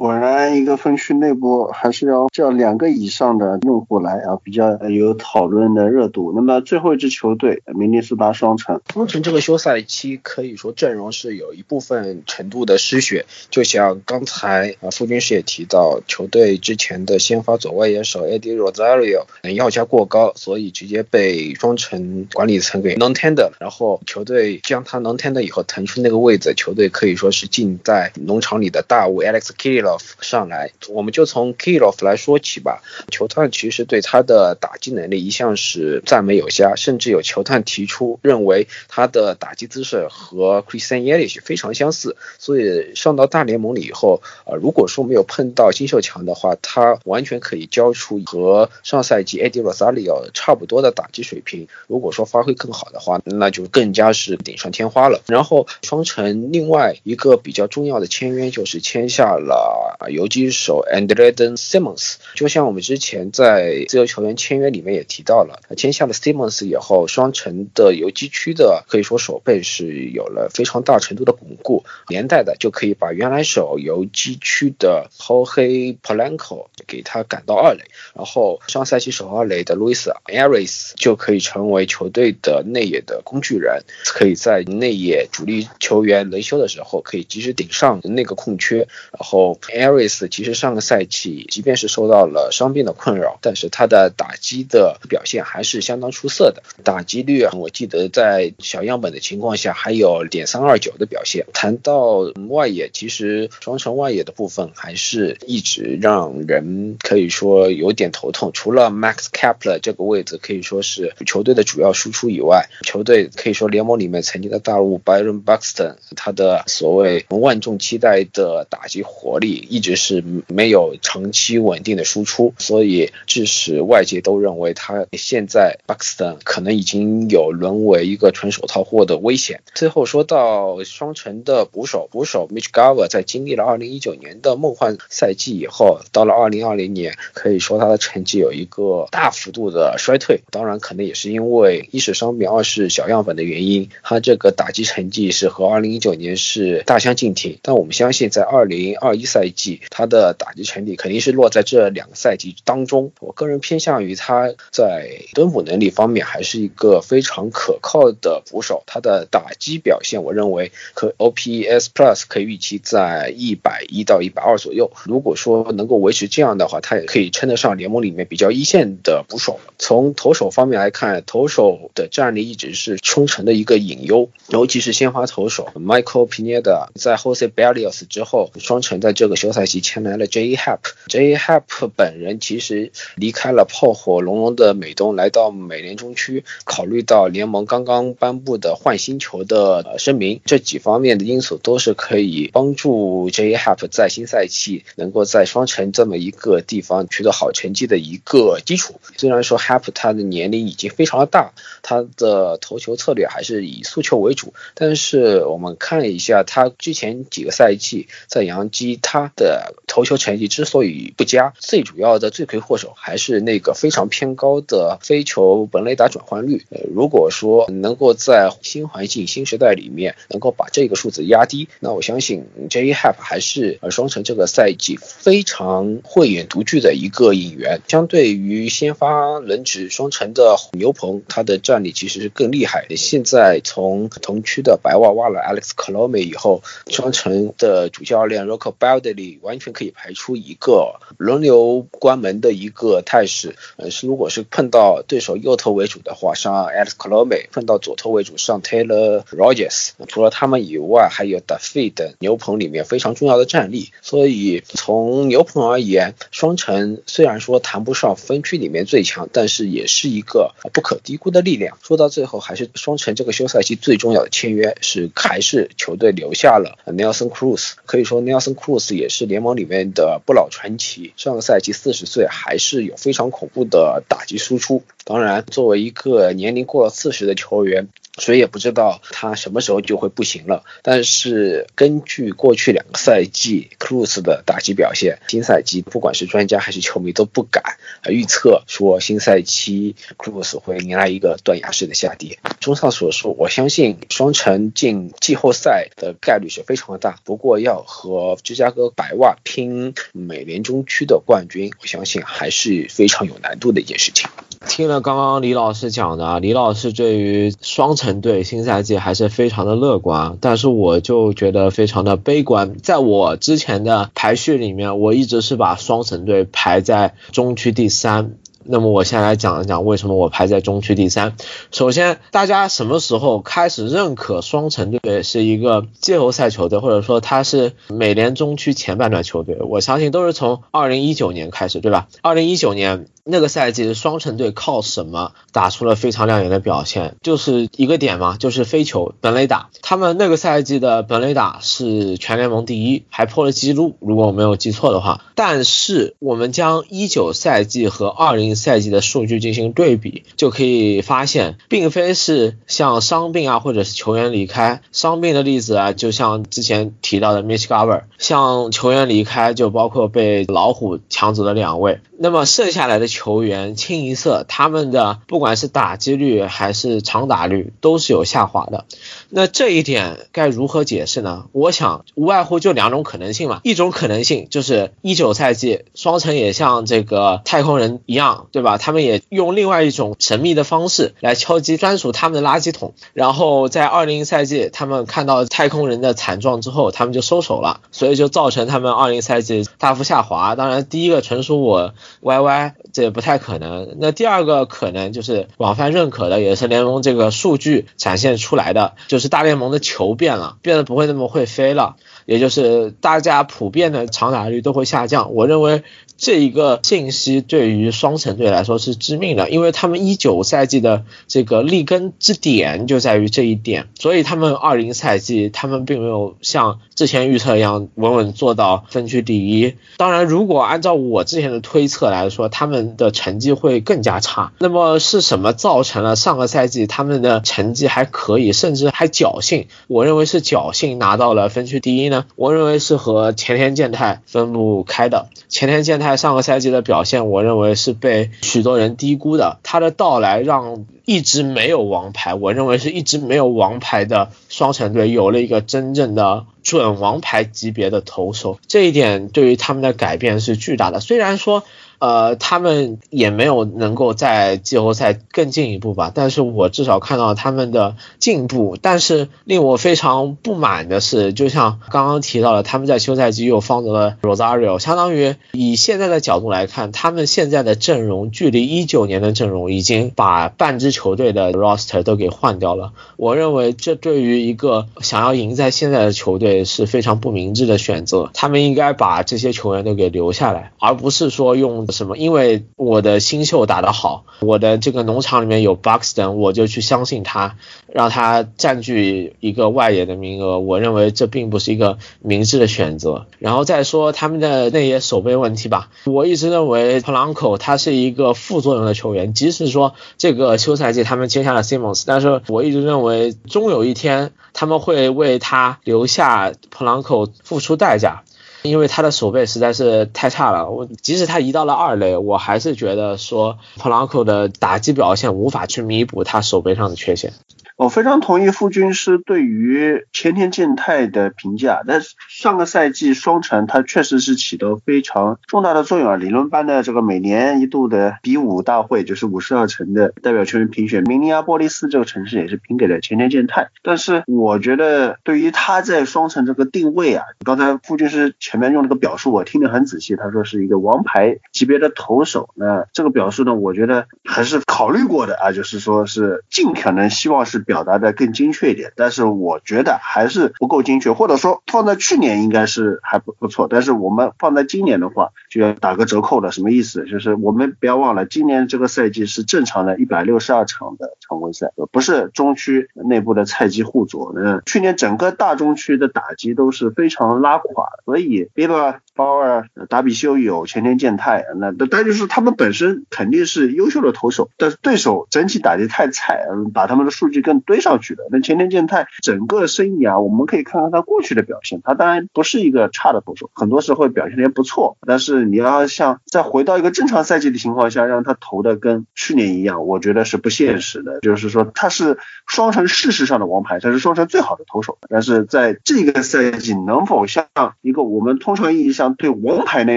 果然，一个分区内部还是要叫两个以上的用户来啊，比较有讨论的热度。那么最后一支球队，明尼苏达双城。
双城这个休赛期可以说阵容是有一部分程度的失血，就像刚才啊，傅军师也提到，球队之前的先发左外野手 Eddie Rosario 要价过高，所以直接被双城管理层给 non tender，然后球队将他 non tender 以后腾出那个位置，球队可以说是近在农场里的大物 Alex Kelly of。上来，我们就从 Kilof 来说起吧。球探其实对他的打击能力一向是赞美有加，甚至有球探提出认为他的打击姿势和 Christian Yelich 非常相似。所以上到大联盟里以后，呃，如果说没有碰到新秀强的话，他完全可以交出和上赛季 Eddie Rosario 差不多的打击水平。如果说发挥更好的话，那就更加是顶上天花了。然后双城另外一个比较重要的签约就是签下了。啊，游击手 Andreden Simmons，就像我们之前在自由球员签约里面也提到了，签下了 Simmons 以后，双城的游击区的可以说手背是有了非常大程度的巩固，连带的就可以把原来守游击区的抛黑 Polanco 给他赶到二垒，然后上赛季守二垒的 Luis Arias 就可以成为球队的内野的工具人，可以在内野主力球员轮休的时候可以及时顶上那个空缺，然后。，Aris 其实上个赛季即便是受到了伤病的困扰，但是他的打击的表现还是相当出色的。打击率啊，我记得在小样本的情况下还有点三二九的表现。谈到外野，其实双城外野的部分还是一直让人可以说有点头痛。除了 Max Kepler 这个位置可以说是球队的主要输出以外，球队可以说联盟里面曾经的大物 Byron Buxton，他的所谓万众期待的打击活力一直是没有长期稳定的输出，所以致使外界都认为他现在 Buxton 可能已经有沦为一个纯手套货的危险。最后说到双城的捕手，捕手 Mitch Garver 在经历了2019年的梦幻赛季以后，到了2020年，可以说他的成绩有一个大幅度的衰退。当然，可能也是因为一是伤病，二是小样本的原因，他这个打击成绩是和2019年是大相径庭。但我们相信，在2021赛赛季，他的打击成绩肯定是落在这两个赛季当中。我个人偏向于他在蹲捕能力方面还是一个非常可靠的捕手。他的打击表现，我认为可 OPS Plus 可以预期在一百一到一百二左右。如果说能够维持这样的话，他也可以称得上联盟里面比较一线的捕手。从投手方面来看，投手的战力一直是冲城的一个隐忧，尤其是先发投手 Michael Pineda 在 Jose Barrios 之后，双城在这个休赛期签来了 J. Hap，J. Hap 本人其实离开了炮火隆隆的美东，来到美联中区。考虑到联盟刚刚颁布的换星球的呃声明，这几方面的因素都是可以帮助 J. Hap 在新赛季能够在双城这么一个地方取得好成绩的一个基础。虽然说 Happ 他的年龄已经非常的大，他的投球策略还是以速球为主，但是我们看一下他之前几个赛季在洋基，他他的投球成绩之所以不佳，最主要的罪魁祸首还是那个非常偏高的飞球本垒打转换率。呃，如果说能够在新环境、新时代里面能够把这个数字压低，那我相信 J. Happ 还是呃双城这个赛季非常慧眼独具的一个引援。相对于先发轮值双城的牛棚，他的战力其实是更厉害。现在从同区的白袜挖了 Alex Colome 以后，双城的主教练 Rocco b e l d 这里完全可以排出一个轮流关门的一个态势。呃，是如果是碰到对手右投为主的话，上 Alex Colome；碰到左投为主，上 Taylor Rogers。除了他们以外，还有 Duffy 等牛棚里面非常重要的战力。所以从牛棚而言，双城虽然说谈不上分区里面最强，但是也是一个不可低估的力量。说到最后，还是双城这个休赛期最重要的签约是还是球队留下了 Nelson Cruz。可以说 Nelson Cruz 也也是联盟里面的不老传奇。上个赛季四十岁，还是有非常恐怖的打击输出。当然，作为一个年龄过了四十的球员，谁也不知道他什么时候就会不行了。但是根据过去两个赛季 Cruz 的打击表现，新赛季不管是专家还是球迷都不敢预测说新赛季 Cruz 会迎来一个断崖式的下跌。综上所述，我相信双城进季后赛的概率是非常的大。不过要和芝加哥白袜拼美联中区的冠军，我相信还是非常有难度的一件事情。
听了刚刚李老师讲的，李老师对于双城队新赛季还是非常的乐观，但是我就觉得非常的悲观。在我之前的排序里面，我一直是把双城队排在中区第三。那么我先来讲一讲为什么我排在中区第三。首先，大家什么时候开始认可双城队是一个季后赛球队，或者说他是美联中区前半段球队？我相信都是从二零一九年开始，对吧？二零一九年那个赛季，双城队靠什么打出了非常亮眼的表现？就是一个点嘛，就是飞球本垒打。他们那个赛季的本垒打是全联盟第一，还破了纪录，如果我没有记错的话。但是我们将一九赛季和二零赛季的数据进行对比，就可以发现，并非是像伤病啊，或者是球员离开。伤病的例子啊，就像之前提到的 Mitch Garver，像球员离开，就包括被老虎抢走的两位。那么剩下来的球员清一色，他们的不管是打击率还是长打率都是有下滑的。那这一点该如何解释呢？我想无外乎就两种可能性嘛。一种可能性就是一九赛季双城也像这个太空人一样，对吧？他们也用另外一种神秘的方式来敲击专属他们的垃圾桶，然后在二零赛季他们看到太空人的惨状之后，他们就收手了，所以就造成他们二零赛季大幅下滑。当然，第一个纯属我 YY，这也不太可能。那第二个可能就是广泛认可的，也是联盟这个数据展现出来的，就是大联盟的球变了，变得不会那么会飞了，也就是大家普遍的长打率都会下降。我认为。这一个信息对于双城队来说是致命的，因为他们一九赛季的这个立根之点就在于这一点，所以他们二零赛季他们并没有像之前预测一样稳稳做到分区第一。当然，如果按照我之前的推测来说，他们的成绩会更加差。那么是什么造成了上个赛季他们的成绩还可以，甚至还侥幸？我认为是侥幸拿到了分区第一呢？我认为是和前田健太分不开的。前田健太。上个赛季的表现，我认为是被许多人低估的。他的到来让一直没有王牌，我认为是一直没有王牌的双城队有了一个真正的准王牌级别的投手。这一点对于他们的改变是巨大的。虽然说。呃，他们也没有能够在季后赛更进一步吧，但是我至少看到他们的进步。但是令我非常不满的是，就像刚刚提到了，他们在休赛季又放走了 Rosario，相当于以现在的角度来看，他们现在的阵容距离一九年的阵容已经把半支球队的 roster 都给换掉了。我认为这对于一个想要赢在现在的球队是非常不明智的选择。他们应该把这些球员都给留下来，而不是说用。什么？因为我的新秀打得好，我的这个农场里面有 Buxton，我就去相信他，让他占据一个外野的名额。我认为这并不是一个明智的选择。然后再说他们的内野守备问题吧，我一直认为 Polanco 他是一个副作用的球员，即使说这个休赛季他们签下了 Simmons，但是我一直认为终有一天他们会为他留下 Polanco 付出代价。因为他的手背实在是太差了，我即使他移到了二垒，我还是觉得说普朗克的打击表现无法去弥补他手背上的缺陷。
我非常同意傅军师对于前田健太的评价，但是上个赛季双城他确实是起到非常重大的作用啊。理论班的这个每年一度的比武大会，就是五十二城的代表球员评选，明尼阿波利斯这个城市也是评给了前田健太。但是我觉得对于他在双城这个定位啊，刚才傅军师前面用那个表述，我听得很仔细，他说是一个王牌级别的投手。那这个表述呢，我觉得还是考虑过的啊，就是说是尽可能希望是。表达的更精确一点，但是我觉得还是不够精确，或者说放在去年应该是还不不错，但是我们放在今年的话就要打个折扣了。什么意思？就是我们不要忘了，今年这个赛季是正常的一百六十二场的常规赛，不是中区内部的菜鸡互啄。那去年整个大中区的打击都是非常拉垮，所以对吧？包尔、达比修有前田健太，那但就是他们本身肯定是优秀的投手，但是对手整体打击太菜，把他们的数据更堆上去了。那前田健太整个生涯，我们可以看看他过去的表现，他当然不是一个差的投手，很多时候表现的也不错。但是你要像再回到一个正常赛季的情况下，让他投的跟去年一样，我觉得是不现实的。就是说他是双城事实上的王牌，他是双城最好的投手，但是在这个赛季能否像一个我们通常意义上对王牌那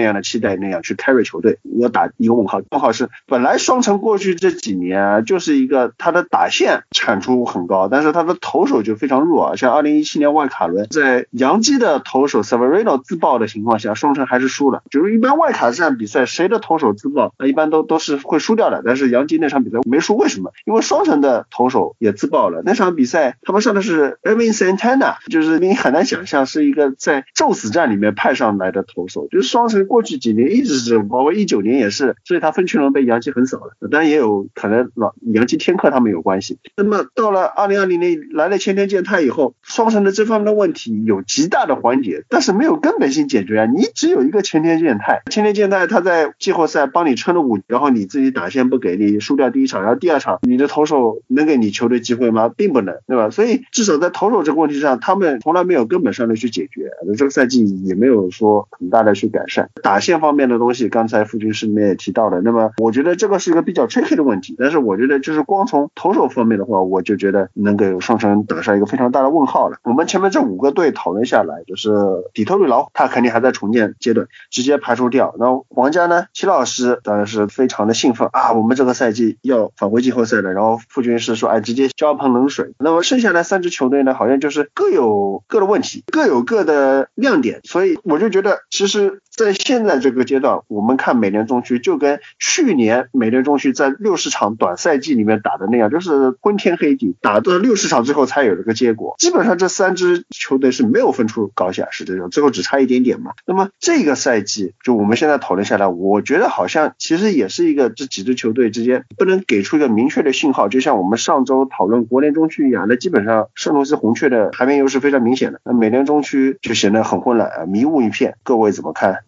样的期待那样去 carry 球队，我打一个问号。问号是本来双城过去这几年就是一个他的打线产出很高，但是他的投手就非常弱。像二零一七年外卡伦在杨基的投手 Severino 自爆的情况下，双城还是输了。就是一般外卡战比赛谁的投手自爆，那一般都都是会输掉的。但是杨基那场比赛没输，为什么？因为双城的投手也自爆了。那场比赛他们上的是 Evan Santana，就是你很难想象是一个在宙死战里面派上来的投。手就是双城过去几年一直是，包括一九年也是，所以他分区轮被杨基横扫了。当然也有可能老杨基天克他们有关系。那么到了二零二零年来了千天健太以后，双城的这方面的问题有极大的缓解，但是没有根本性解决啊！你只有一个千天健太，千天健太他在季后赛帮你撑了五，然后你自己打线不给力，输掉第一场，然后第二场你的投手能给你球队机会吗？并不能，对吧？所以至少在投手这个问题上，他们从来没有根本上的去解决。这个赛季也没有说。很大的去改善。打线方面的东西，刚才傅军师里面也提到了，那么我觉得这个是一个比较 tricky 的问题。但是我觉得就是光从投手方面的话，我就觉得能给双城打上一个非常大的问号了。我们前面这五个队讨论下来，就是底特律老虎，他肯定还在重建阶段，直接排除掉。然后皇家呢，齐老师当然是非常的兴奋啊，我们这个赛季要返回季后赛了。然后傅军师说，哎，直接浇盆冷水。那么剩下来三支球队呢，好像就是各有各的问题，各有各的亮点。所以我就觉得，其实。在现在这个阶段，我们看美联中区就跟去年美联中区在六十场短赛季里面打的那样，就是昏天黑地，打到六十场之后才有这个结果。基本上这三支球队是没有分出高下，是这种，最后只差一点点嘛。那么这个赛季，就我我们现在讨论下来，我觉得好像其实也是一个这几支球队之间不能给出一个明确的信号，就像我们上周讨论国联中区一样，那基本上圣罗斯红雀的排名优势非常明显的，那美联中区就显得很混乱啊，迷雾一片。各位怎么看？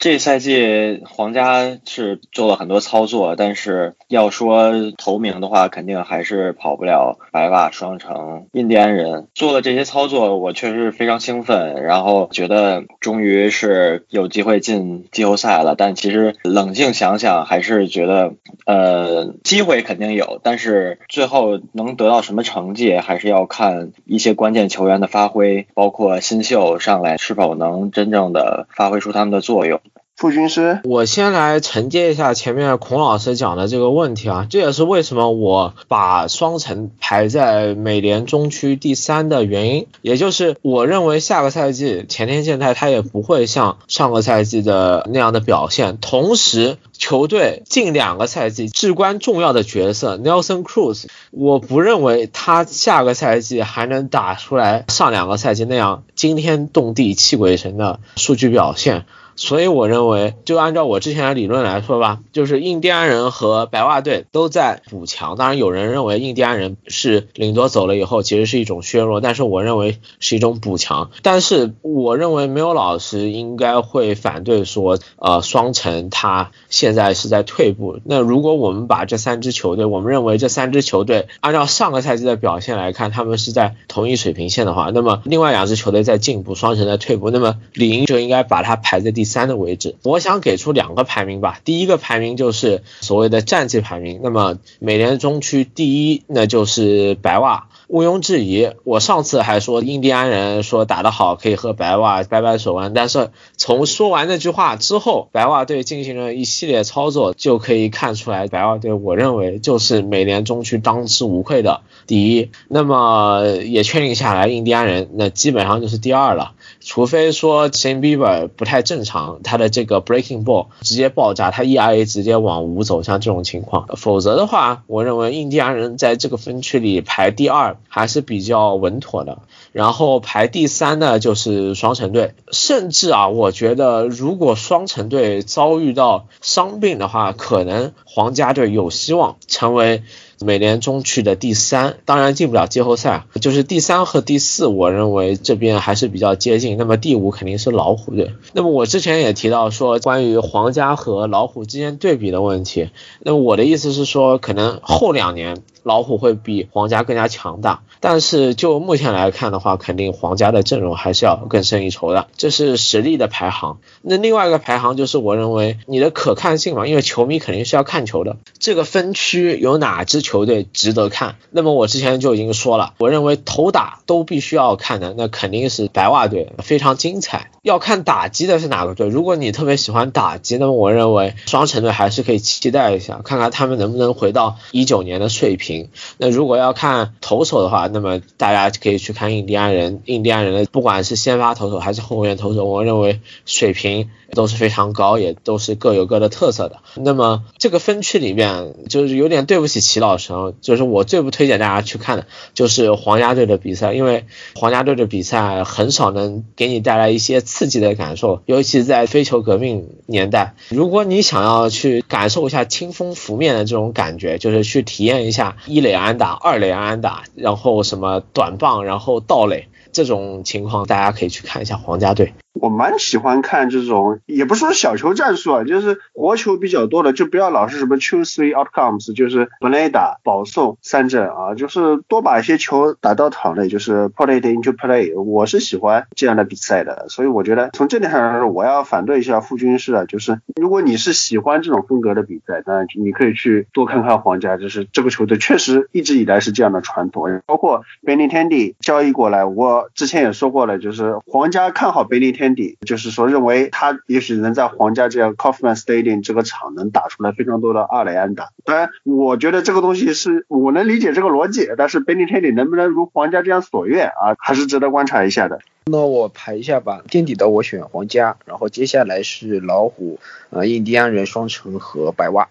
这赛季皇家是做了很多操作，但是要说头名的话，肯定还是跑不了白袜双城印第安人做了这些操作，我确实非常兴奋，然后觉得终于是有机会进季后赛了。但其实冷静想想，还是觉得呃机会肯定有，但是最后能得到什么成绩，还是要看一些关键球员的发挥，包括新秀上来是否能真正的发挥出他们的作用。
傅军师，
我先来承接一下前面孔老师讲的这个问题啊，这也是为什么我把双城排在美联中区第三的原因，也就是我认为下个赛季前田健太他也不会像上个赛季的那样的表现，同时球队近两个赛季至关重要的角色 Nelson Cruz，我不认为他下个赛季还能打出来上两个赛季那样惊天动地泣鬼神的数据表现。所以我认为，就按照我之前的理论来说吧，就是印第安人和白袜队都在补强。当然，有人认为印第安人是领多走了以后，其实是一种削弱，但是我认为是一种补强。但是我认为没有老师应该会反对说，呃，双城他现在是在退步。那如果我们把这三支球队，我们认为这三支球队按照上个赛季的表现来看，他们是在同一水平线的话，那么另外两支球队在进步，双城在退步，那么理应就应该把它排在第。三的位置，我想给出两个排名吧。第一个排名就是所谓的战绩排名。那么美联中区第一，那就是白袜，毋庸置疑。我上次还说印第安人说打得好，可以和白袜掰掰手腕。但是从说完那句话之后，白袜队进行了一系列操作，就可以看出来，白袜队我认为就是美联中区当之无愧的第一。那么也确定下来，印第安人那基本上就是第二了。除非说 Shane Bieber 不太正常，他的这个 breaking ball 直接爆炸，他 ERA 直接往五走，像这种情况，否则的话，我认为印第安人在这个分区里排第二还是比较稳妥的。然后排第三呢就是双城队，甚至啊，我觉得如果双城队遭遇到伤病的话，可能皇家队有希望成为。美联中区的第三，当然进不了季后赛，就是第三和第四，我认为这边还是比较接近。那么第五肯定是老虎队。那么我之前也提到说，关于皇家和老虎之间对比的问题。那我的意思是说，可能后两年。老虎会比皇家更加强大，但是就目前来看的话，肯定皇家的阵容还是要更胜一筹的，这是实力的排行。那另外一个排行就是我认为你的可看性嘛，因为球迷肯定是要看球的。这个分区有哪支球队值得看？那么我之前就已经说了，我认为头打都必须要看的，那肯定是白袜队，非常精彩。要看打击的是哪个队？如果你特别喜欢打击，那么我认为双城队还是可以期待一下，看看他们能不能回到一九年的水平。那如果要看投手的话，那么大家可以去看印第安人。印第安人的不管是先发投手还是后援投手，我认为水平都是非常高，也都是各有各的特色的。那么这个分区里面，就是有点对不起齐老师，就是我最不推荐大家去看的，就是皇家队的比赛，因为皇家队的比赛很少能给你带来一些刺激的感受，尤其在非球革命年代。如果你想要去感受一下清风拂面的这种感觉，就是去体验一下。一垒安打，二垒安打，然后什么短棒，然后盗垒，这种情况大家可以去看一下皇家队。
我蛮喜欢看这种，也不是说小球战术啊，就是活球比较多的，就不要老是什么 two three outcomes，就是本垒打、保送、三振啊，就是多把一些球打到场内，就是 put it into play。我是喜欢这样的比赛的，所以我觉得从这点上来说，我要反对一下傅军师啊，就是如果你是喜欢这种风格的比赛，那你可以去多看看皇家，就是这个球队确实一直以来是这样的传统，包括 Benny Tandy 交易过来，我之前也说过了，就是皇家看好 Benny。天底就是说，认为他也许能在皇家这样 Kaufman Stadium 这个场能打出来非常多的二垒安打。当然，我觉得这个东西是我能理解这个逻辑，但是 Benny 天地能不能如皇家这样所愿啊，还是值得观察一下的。
那我排一下吧，垫底的我选皇家，然后接下来是老虎、呃印第安人、双城和白袜。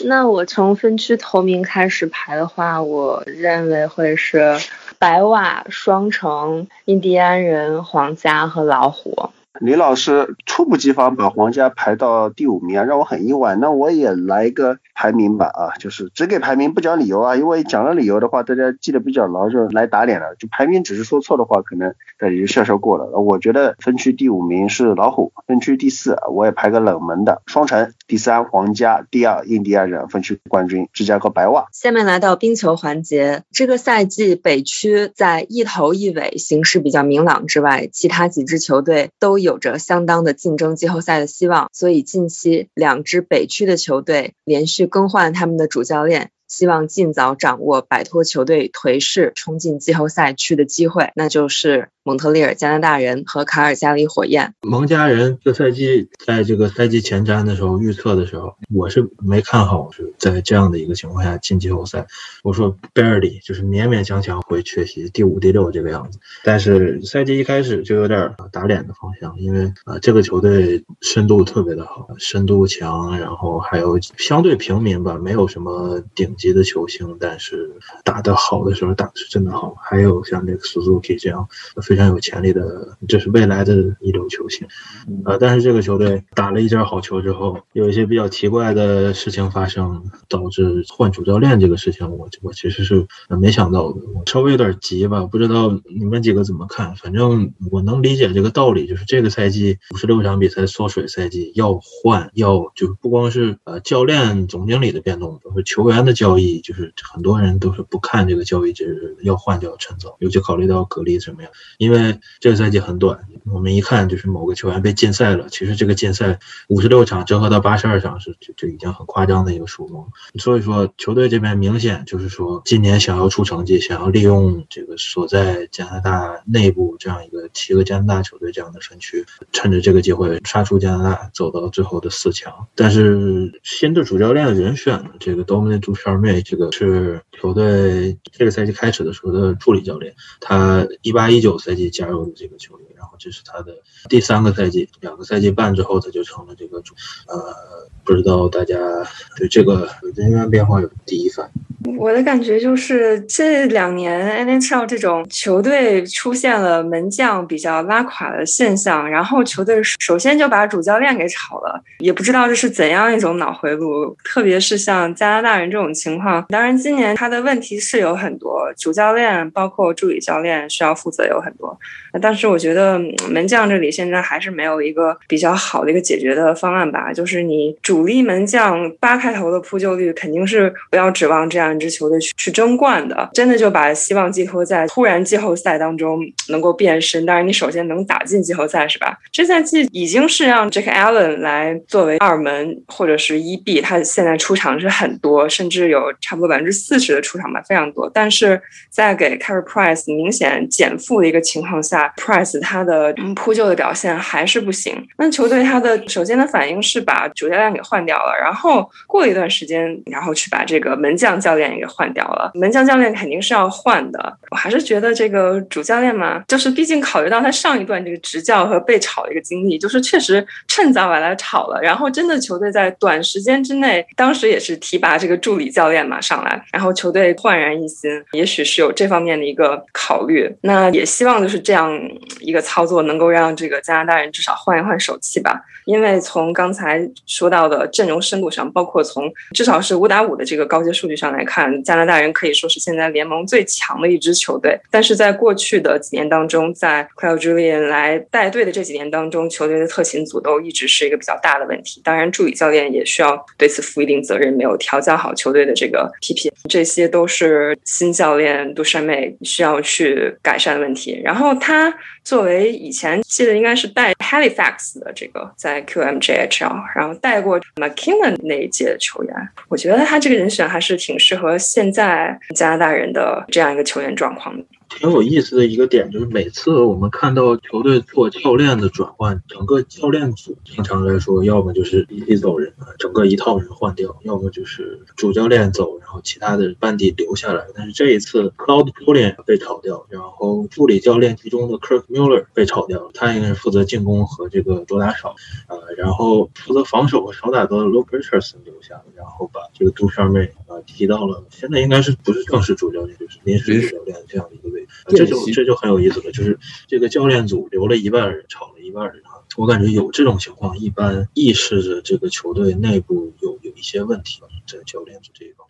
那我从分区头名开始排的话，我认为会是。白瓦、双城、印第安人、皇家和老虎。
李老师猝不及防把皇家排到第五名啊，让我很意外。那我也来一个排名吧啊，就是只给排名不讲理由啊，因为讲了理由的话，大家记得比较牢就来打脸了。就排名只是说错的话，可能大家就笑笑过了。我觉得分区第五名是老虎，分区第四我也排个冷门的双城，第三皇家，第二印第安人，分区冠军芝加哥白袜。
下面来到冰球环节，这个赛季北区在一头一尾形势比较明朗之外，其他几支球队都。有有着相当的竞争季后赛的希望，所以近期两支北区的球队连续更换他们的主教练。希望尽早掌握摆脱球队颓势、冲进季后赛区的机会，那就是蒙特利尔加拿大人和卡尔加里火焰。
蒙家人这赛季在这个赛季前瞻的时候预测的时候，我是没看好是在这样的一个情况下进季后赛。我说 barely 就是勉勉强强会缺席第五、第六这个样子。但是赛季一开始就有点打脸的方向，因为啊这个球队深度特别的好，深度强，然后还有相对平民吧，没有什么顶。级的球星，但是打得好的时候打的是真的好。还有像这个 Suzuki 这样非常有潜力的，这是未来的一流球星。呃，但是这个球队打了一阵好球之后，有一些比较奇怪的事情发生，导致换主教练这个事情，我我其实是没想到的。我稍微有点急吧，不知道你们几个怎么看？反正我能理解这个道理，就是这个赛季五十六场比赛缩水赛季要换，要就是不光是呃教练、总经理的变动，都是球员的交。易就是很多人都是不看这个交易就是，要换就要趁早，尤其考虑到格力怎么样，因为这个赛季很短，我们一看就是某个球员被禁赛了。其实这个禁赛五十六场折合到八十二场是就就已经很夸张的一个数目，所以说球队这边明显就是说今年想要出成绩，想要利用这个所在加拿大内部这样一个七个加拿大球队这样的分区，趁着这个机会杀出加拿大，走到最后的四强。但是新的主教练的人选这个 Dominic d u 二妹这个是球队这个赛季开始的时候的助理教练，他一八一九赛季加入的这个球队，然后这是他的第三个赛季，两个赛季半之后他就成了这个主，呃。不知道大家对这个人员变化有第一反
应？我的感觉就是这两年 NHL 这种球队出现了门将比较拉垮的现象，然后球队首先就把主教练给炒了，也不知道这是怎样一种脑回路。特别是像加拿大人这种情况，当然今年他的问题是有很多，主教练包括助理教练需要负责有很多，但是我觉得嗯门将这里现在还是没有一个比较好的一个解决的方案吧，就是你。主力门将八开头的扑救率肯定是不要指望这样一支球队去去争冠的，真的就把希望寄托在突然季后赛当中能够变身。当然，你首先能打进季后赛是吧？这赛季已经是让 Jack Allen 来作为二门或者是一 B，他现在出场是很多，甚至有差不多百分之四十的出场吧，非常多。但是在给 Carey Price 明显减负的一个情况下，Price 他他的扑救的表现还是不行。那球队他的首先的反应是把主教练给。换掉了，然后过一段时间，然后去把这个门将教练也给换掉了。门将教练肯定是要换的，我还是觉得这个主教练嘛，就是毕竟考虑到他上一段这个执教和被炒的一个经历，就是确实趁早把他炒了。然后真的球队在短时间之内，当时也是提拔这个助理。教练嘛上来，然后球队焕然一新，也许是有这方面的一个考虑。那也希望就是这样一个操作能够让这个加拿大人至少换一换手气吧。因为从刚才说到的阵容深度上，包括从至少是五打五的这个高阶数据上来看，加拿大人可以说是现在联盟最强的一支球队。但是在过去的几年当中，在 Claude Julien 来带队的这几年当中，球队的特勤组都一直是一个比较大的问题。当然，助理教练也需要对此负一定责任，没有调教好球队的这个 PP，这些都是新教练杜山妹需要去改善的问题。然后他作为以前记得应该是带 Halifax 的这个在。QMJHL，然后带过 McKinnon 那一届的球员，我觉得他这个人选还是挺适合现在加拿大人的这样一个球员状况的。
挺有意思的一个点就是，每次我们看到球队做教练的转换，整个教练组经常来说，要么就是一起走人啊，整个一套人换掉；要么就是主教练走，然后其他的班底留下来。但是这一次，Cloud Julian 被炒掉，然后助理教练其中的 Kirk Muller 被炒掉，他应该是负责进攻和这个多打少呃，然后负责防守和少打多的 Luke Richardson 留下，然后把这个杜尚妹啊提到了，现在应该是不是正式主教练，就是临时主教练这样的一个位。这就这就很有意思了，就是这个教练组留了一半人，炒了一半人啊。我感觉有这种情况，一般意识着这个球队内部有有一些问题在教练组这一方。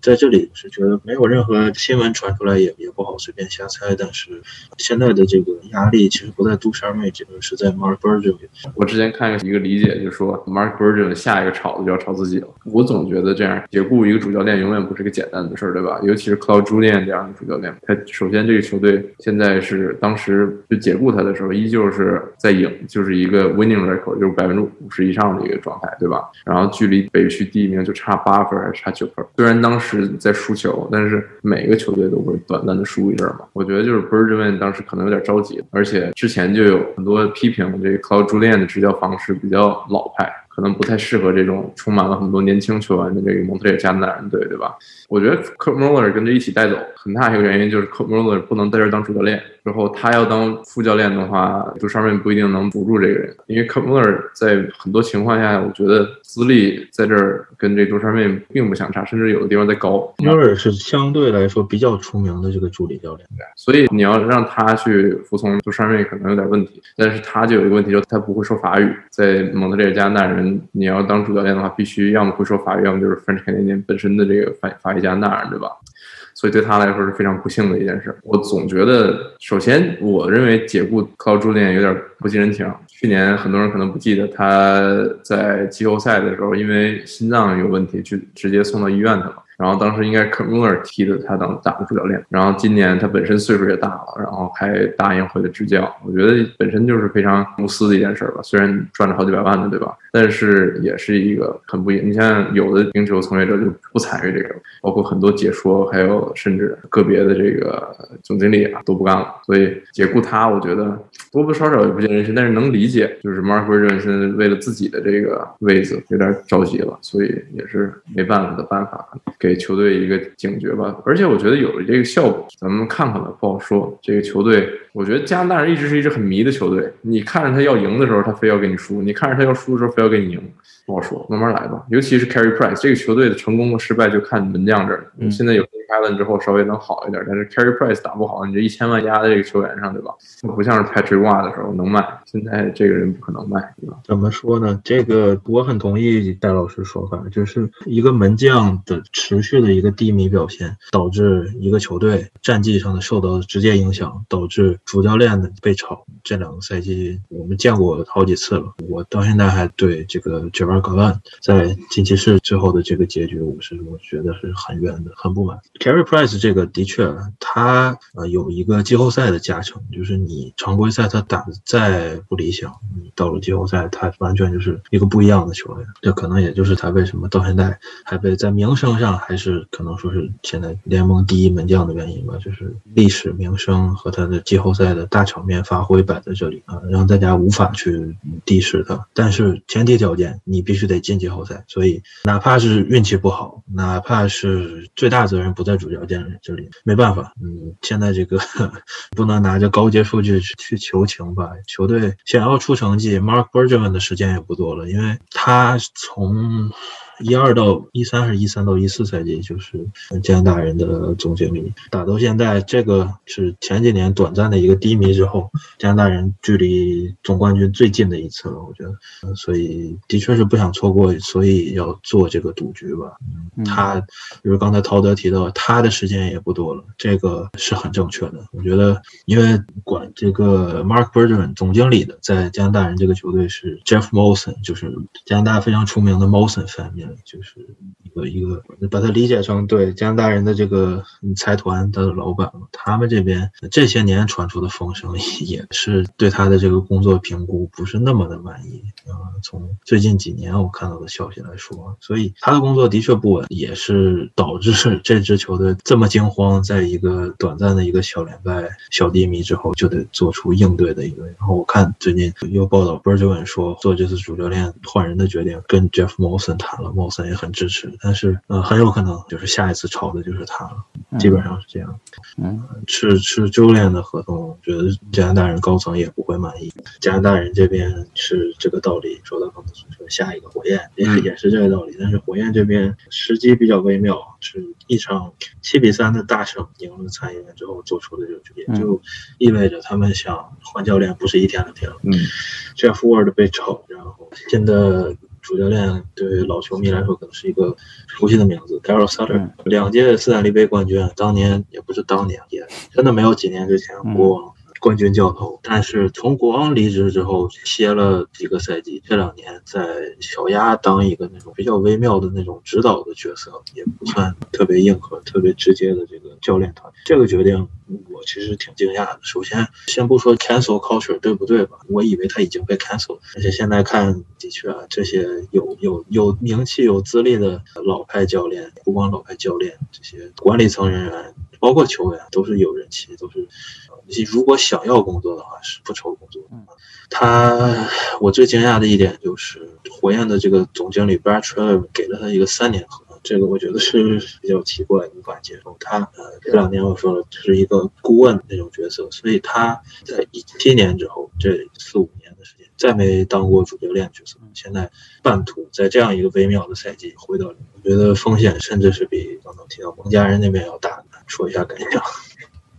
在这里是觉得没有任何新闻传出来也也不好随便瞎猜，但是现在的这个压力其实不在杜莎妹这边，是在 Mark Burgess。
我之前看一个理解，就说 Mark Burge 下一个炒的就要炒自己了。我总觉得这样解雇一个主教练永远不是个简单的事儿，对吧？尤其是 Claude Julien 这样的主教练，他首先这个球队现在是当时就解雇他的时候，依旧是在赢，就是一个 winning record，就是百分之五十以上的一个状态，对吧？然后距离北区第一名就差八分还是差九分？虽然当时。是在输球，但是每个球队都会短暂的输一阵嘛。我觉得就是 Bergman 当时可能有点着急，而且之前就有很多批评这个 Claude Julien 的执教方式比较老派。可能不太适合这种充满了很多年轻球员的这个蒙特利尔加拿大人队，对吧？我觉得 kurmuller 跟着一起带走，很大一个原因就是 kurmuller 不能在这当主教练，之后他要当副教练的话，就上面不一定能补助这个人，因为 kurmuller 在很多情况下，我觉得资历在这儿跟这杜尚妹并不相差，甚至有的地方在高。
纽尔是相对来说比较出名的这个助理教练，
所以你要让他去服从杜尚妹可能有点问题，但是他就有一个问题，就是他不会说法语，在蒙特利尔加拿大人。你要当主教练的话，必须要么会说法语，要么就是 French Canadian 本身的这个法法语加拿大人，对吧？所以对他来说是非常不幸的一件事。我总觉得，首先我认为解雇 Claude Julien 有点不近人情。去年很多人可能不记得，他在季后赛的时候因为心脏有问题，去直接送到医院去了。然后当时应该科穆尔踢的他当打的主教练，然后今年他本身岁数也大了，然后还答应回来执教，我觉得本身就是非常无私的一件事吧。虽然赚了好几百万的，对吧？但是也是一个很不你像有的冰球从业者就不参与这个，包括很多解说，还有甚至个别的这个总经理啊都不干了。所以解雇他，我觉得多多少少也不近人心，但是能理解，就是 Mark Wilson 为了自己的这个位子有点着急了，所以也是没办法的办法给。给球队一个警觉吧，而且我觉得有了这个效果，咱们看看吧，不好说。这个球队，我觉得加拿大人一直是一支很迷的球队。你看着他要赢的时候，他非要给你输；你看着他要输的时候，非要给你赢。不好说，慢慢来吧。尤其是 Carry Price 这个球队的成功和失败，就看门将这儿。现在有 Allen 之后，稍微能好一点。但是 Carry Price 打不好，你这一千万压在这个球员上，对吧？不像是 Patrick Wa 的时候能卖，现在这个人不可能卖，对吧？
怎么说呢？这个我很同意戴老师说法，就是一个门将的持续的一个低迷表现，导致一个球队战绩上的受到直接影响，导致主教练的被炒。这两个赛季我们见过好几次了，我到现在还对这个 j a v a r g a n 在金骑士最后的这个结局，我是我觉得是很冤的，很不满。Carry Price 这个的确，他呃有一个季后赛的加成，就是你常规赛他打的再不理想，你到了季后赛，他完全就是一个不一样的球员。这可能也就是他为什么到现在还被在名声上还是可能说是现在联盟第一门将的原因吧，就是历史名声和他的季后赛的大场面发挥摆在这里啊，让大家无法去敌视他。但是前提条件，你必须得进季后赛。所以哪怕是运气不好，哪怕是最大责任不在主教练这里，没办法。嗯，现在这个 不能拿着高阶数据去求情吧？球队想要出成绩，Mark Bergman 的时间也不多了，因为他从一二到一三还是一三到一四赛季，就是加拿大人的总经理。打到现在，这个是前几年短暂的一个低迷之后，加拿大人距离总冠军最近的一次了，我觉得。所以的确是不想错过，所以要做这个赌局吧。他，就是刚才陶德提到，他的时间也不多了，这个是很正确的。我觉得，因为管这个 Mark Bergman 总经理的，在加拿大人这个球队是 Jeff Molson，就是加拿大非常出名的 Molson family，就是个一个把它理解成对加拿大人的这个财团的老板嘛。他们这边这些年传出的风声也是对他的这个工作评估不是那么的满意啊。从最近几年我看到的消息来说，所以他的工作的确不稳，也是导致 这支球队这么惊慌，在一个短暂的一个小连败、小低迷之后，就得做出应对的一个。然后我看最近又报道 b e r g e r n 说做这次主教练换人的决定，跟 Jeff Molson 谈了，Molson 也很支持，但是呃很有可能就是下一次炒的就是他了，基本上是这样。嗯，是是教练的合同，我觉得加拿大人高层也不会满意。加拿大人这边是这个道理，说到刚才说下一个火焰也也是这个道理，但是火焰这边时机比较微妙，是一场七比三的大胜赢了参议员之后做出的这个决定，就意味着他们想换教练不是一天两天了。嗯，Jeff Ward 被炒，然后新的主教练对于老球迷来说可能是一个熟悉的名字，Daryl Sutter，两届斯坦利杯冠军，当年也不是当年，也真的没有几年之前过。冠军教头，但是从国王离职之后歇了几个赛季，这两年在小鸭当一个那种比较微妙的那种指导的角色，也不算特别硬核、特别直接的这个教练团。这个决定我其实挺惊讶的。首先，先不说 cancel culture 对不对吧？我以为他已经被 cancel 了，而且现在看，的确啊，这些有有有名气、有资历的老派教练，不光老派教练，这些管理层人员，包括球员，都是有人气，都是。如果想要工作的话，是不愁工作。他，我最惊讶的一点就是火焰的这个总经理 e v 给了他一个三年合同，这个我觉得是比较奇怪，无法接受。他呃，这两年我说了，是一个顾问那种角色，所以他在一七年之后这四五年的时间再没当过主教练角色，现在半途在这样一个微妙的赛季回到，我觉得风险甚至是比刚刚提到蒙家人那边要大。说一下感想。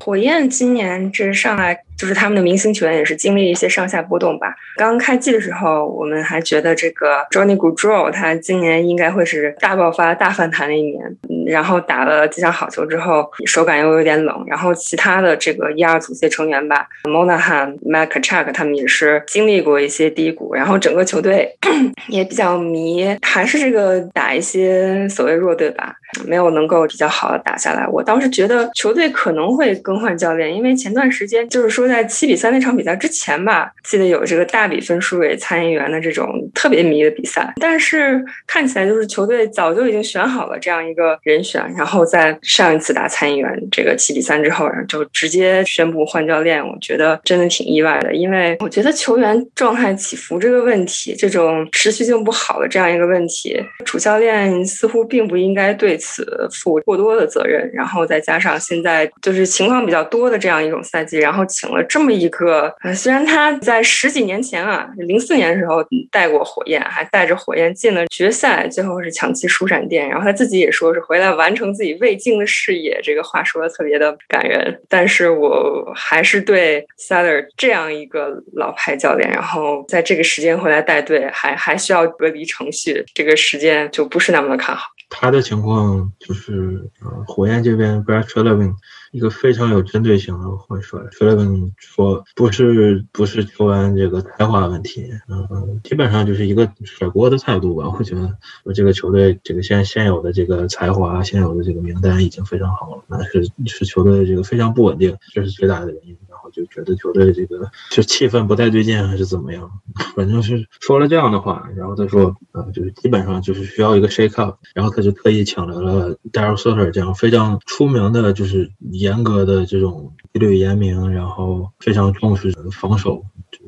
火焰今年这上来。就是他们的明星球员也是经历一些上下波动吧。刚开季的时候，我们还觉得这个 Johnny Gaudreau 他今年应该会是大爆发、大反弹的一年。然后打了几场好球之后，手感又有点冷。然后其他的这个一二组些成员吧，Monahan、m c c h u k 他们也是经历过一些低谷。然后整个球队 也比较迷，还是这个打一些所谓弱队吧，没有能够比较好的打下来。我当时觉得球队可能会更换教练，因为前段时间就是说。在七比三那场比赛之前吧，记得有这个大比分输给参议员的这种特别迷的比赛，但是看起来就是球队早就已经选好了这样一个人选，然后在上一次打参议员这个七比三之后，然后就直接宣布换教练，我觉得真的挺意外的，因为我觉得球员状态起伏这个问题，这种持续性不好的这样一个问题，主教练似乎并不应该对此负过多的责任，然后再加上现在就是情况比较多的这样一种赛季，然后请了。这么一个，虽然他在十几年前啊，零四年的时候带过火焰，还带着火焰进了决赛，最后是抢七输闪电，然后他自己也说是回来完成自己未尽的事业，这个话说的特别的感人。但是我还是对 s a l e r 这样一个老牌教练，然后在这个时间回来带队，还还需要隔离程序，这个时间就不是那么的看好。
他的情况就是，呃，火焰这边 Brad t r e l e v i n 一个非常有针对性的换帅 t r e l e v i n 说不是不是球员这个才华问题，嗯，基本上就是一个甩锅的态度吧。我觉得我这个球队这个现现有的这个才华，现有的这个名单已经非常好了，但是是球队这个非常不稳定，这是最大的原因。就觉得球队这个就气氛不太对劲，还是怎么样？反正是说了这样的话，然后他说，呃，就是基本上就是需要一个 shake up，然后他就特意请来了 Daryl Sutter 这样非常出名的，就是严格的这种纪律严明，然后非常重视防守，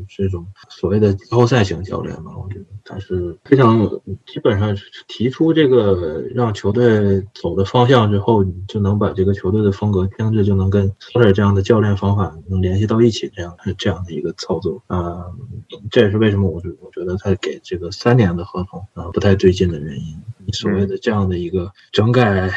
这种所谓的季后赛型教练吧。我觉得他是非常基本上提出这个让球队走的方向之后，你就能把这个球队的风格听着就能跟 Sutter 这样的教练方法能。联系到一起，这样这样的一个操作啊，这也是为什么我我觉得他给这个三年的合同啊不太对劲的原因。所谓的这样的一个整改。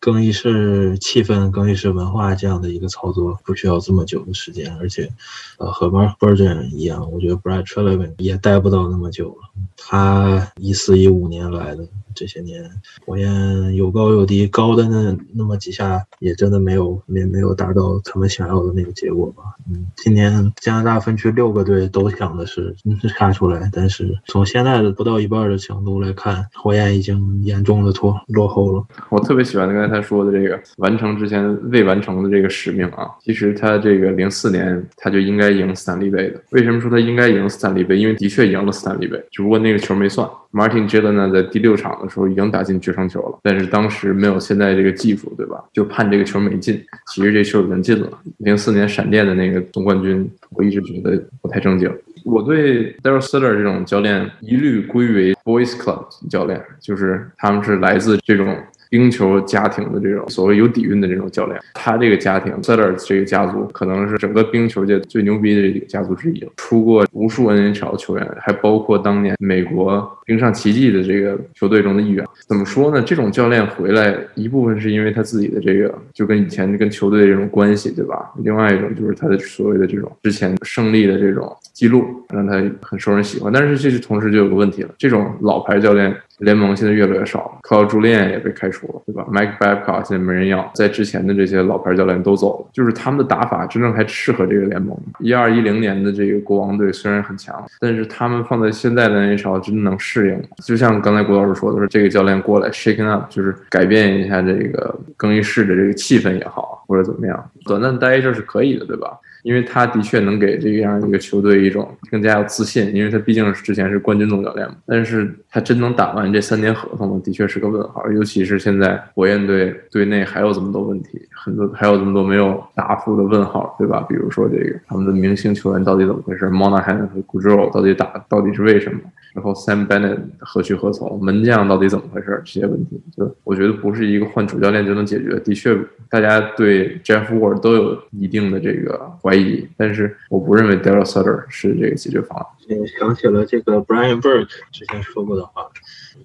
更衣室气氛、更衣室文化这样的一个操作不需要这么久的时间，而且，呃，和 Mark b u r g e n 一样，我觉得 Brad t r e l e v a n 也待不到那么久了。他一四一五年来的。这些年火焰有高有低，高的那那么几下也真的没有没没有达到他们想要的那个结果吧。嗯，今年加拿大分区六个队都想的是杀出来，但是从现在的不到一半的强度来看，火焰已经严重的拖落后了。
我特别喜欢那个他说的这个完成之前未完成的这个使命啊。其实他这个零四年他就应该赢斯坦利杯的。为什么说他应该赢斯坦利杯？因为的确赢了斯坦利杯，只不过那个球没算。Martin j i l l e n 呢，在第六场的时候已经打进决胜球了，但是当时没有现在这个技术，对吧？就判这个球没进，其实这球已经进了。零四年闪电的那个总冠军，我一直觉得不太正经。我对 Daryl Sutter 这种教练一律归为 Boys Club 教练，就是他们是来自这种。冰球家庭的这种所谓有底蕴的这种教练，他这个家庭 s e t t e r 这个家族可能是整个冰球界最牛逼的这个家族之一，出过无数 NHL 球员，还包括当年美国冰上奇迹的这个球队中的一员。怎么说呢？这种教练回来一部分是因为他自己的这个就跟以前跟球队这种关系，对吧？另外一种就是他的所谓的这种之前胜利的这种记录，让他很受人喜欢。但是这是同时就有个问题了，这种老牌教练。联盟现在越来越少，了，克劳朱利安也被开除了，对吧？Mike Babcock 现在没人要，在之前的这些老牌教练都走了，就是他们的打法真正还适合这个联盟。一二一零年的这个国王队虽然很强，但是他们放在现在的 NHL 真的能适应？就像刚才郭老师说的，说这个教练过来 shaking up，就是改变一下这个更衣室的这个气氛也好，或者怎么样，短暂待一阵是可以的，对吧？因为他的确能给这样一个球队一种更加有自信，因为他毕竟是之前是冠军总教练嘛。但是他真能打完这三年合同吗？的确是个问号。尤其是现在火焰队队内还有这么多问题，很多还有这么多没有答复的问号，对吧？比如说这个他们的明星球员到底怎么回事？Monahan 和 g u d r o 到底打到底是为什么？然后 Sam Bennett 何去何从？门将到底怎么回事？这些问题，就我觉得不是一个换主教练就能解决。的确，大家对 Jeff Ward 都有一定的这个怀疑，但是我不认为 Daryl Sutter 是这个解决方案。
想起了这个 Brian Burke 之前说过的话。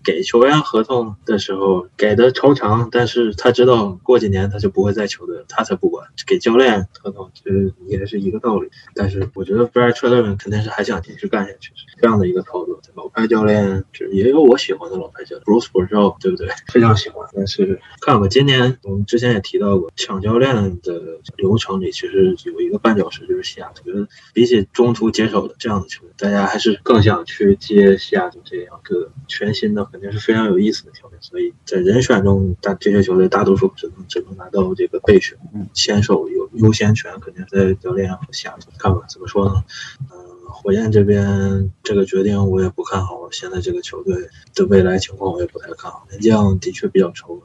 给球员合同的时候给的超长，但是他知道过几年他就不会在球队，他才不管。给教练合同其实也是一个道理，但是我觉得 Brad Treleving 肯定是还想继续干下去，这样的一个操作。老牌教练就也有我喜欢的老牌教练，Bruce Boudreau，对不对？非常喜欢。但是看吧，今年我们之前也提到过，抢教练的流程里其实有一个绊脚石，就是西雅图。觉得比起中途接手的这样的球队，大家还是更想去接西雅图这样个全新的。肯定是非常有意思的条件，所以在人选中，大这些球队大多数只能只能拿到这个备选，先手有优先权，肯定在教练和下看吧，怎么说呢？嗯，火焰这边这个决定我也不看好，现在这个球队的未来情况我也不太看好，门将的确比较愁。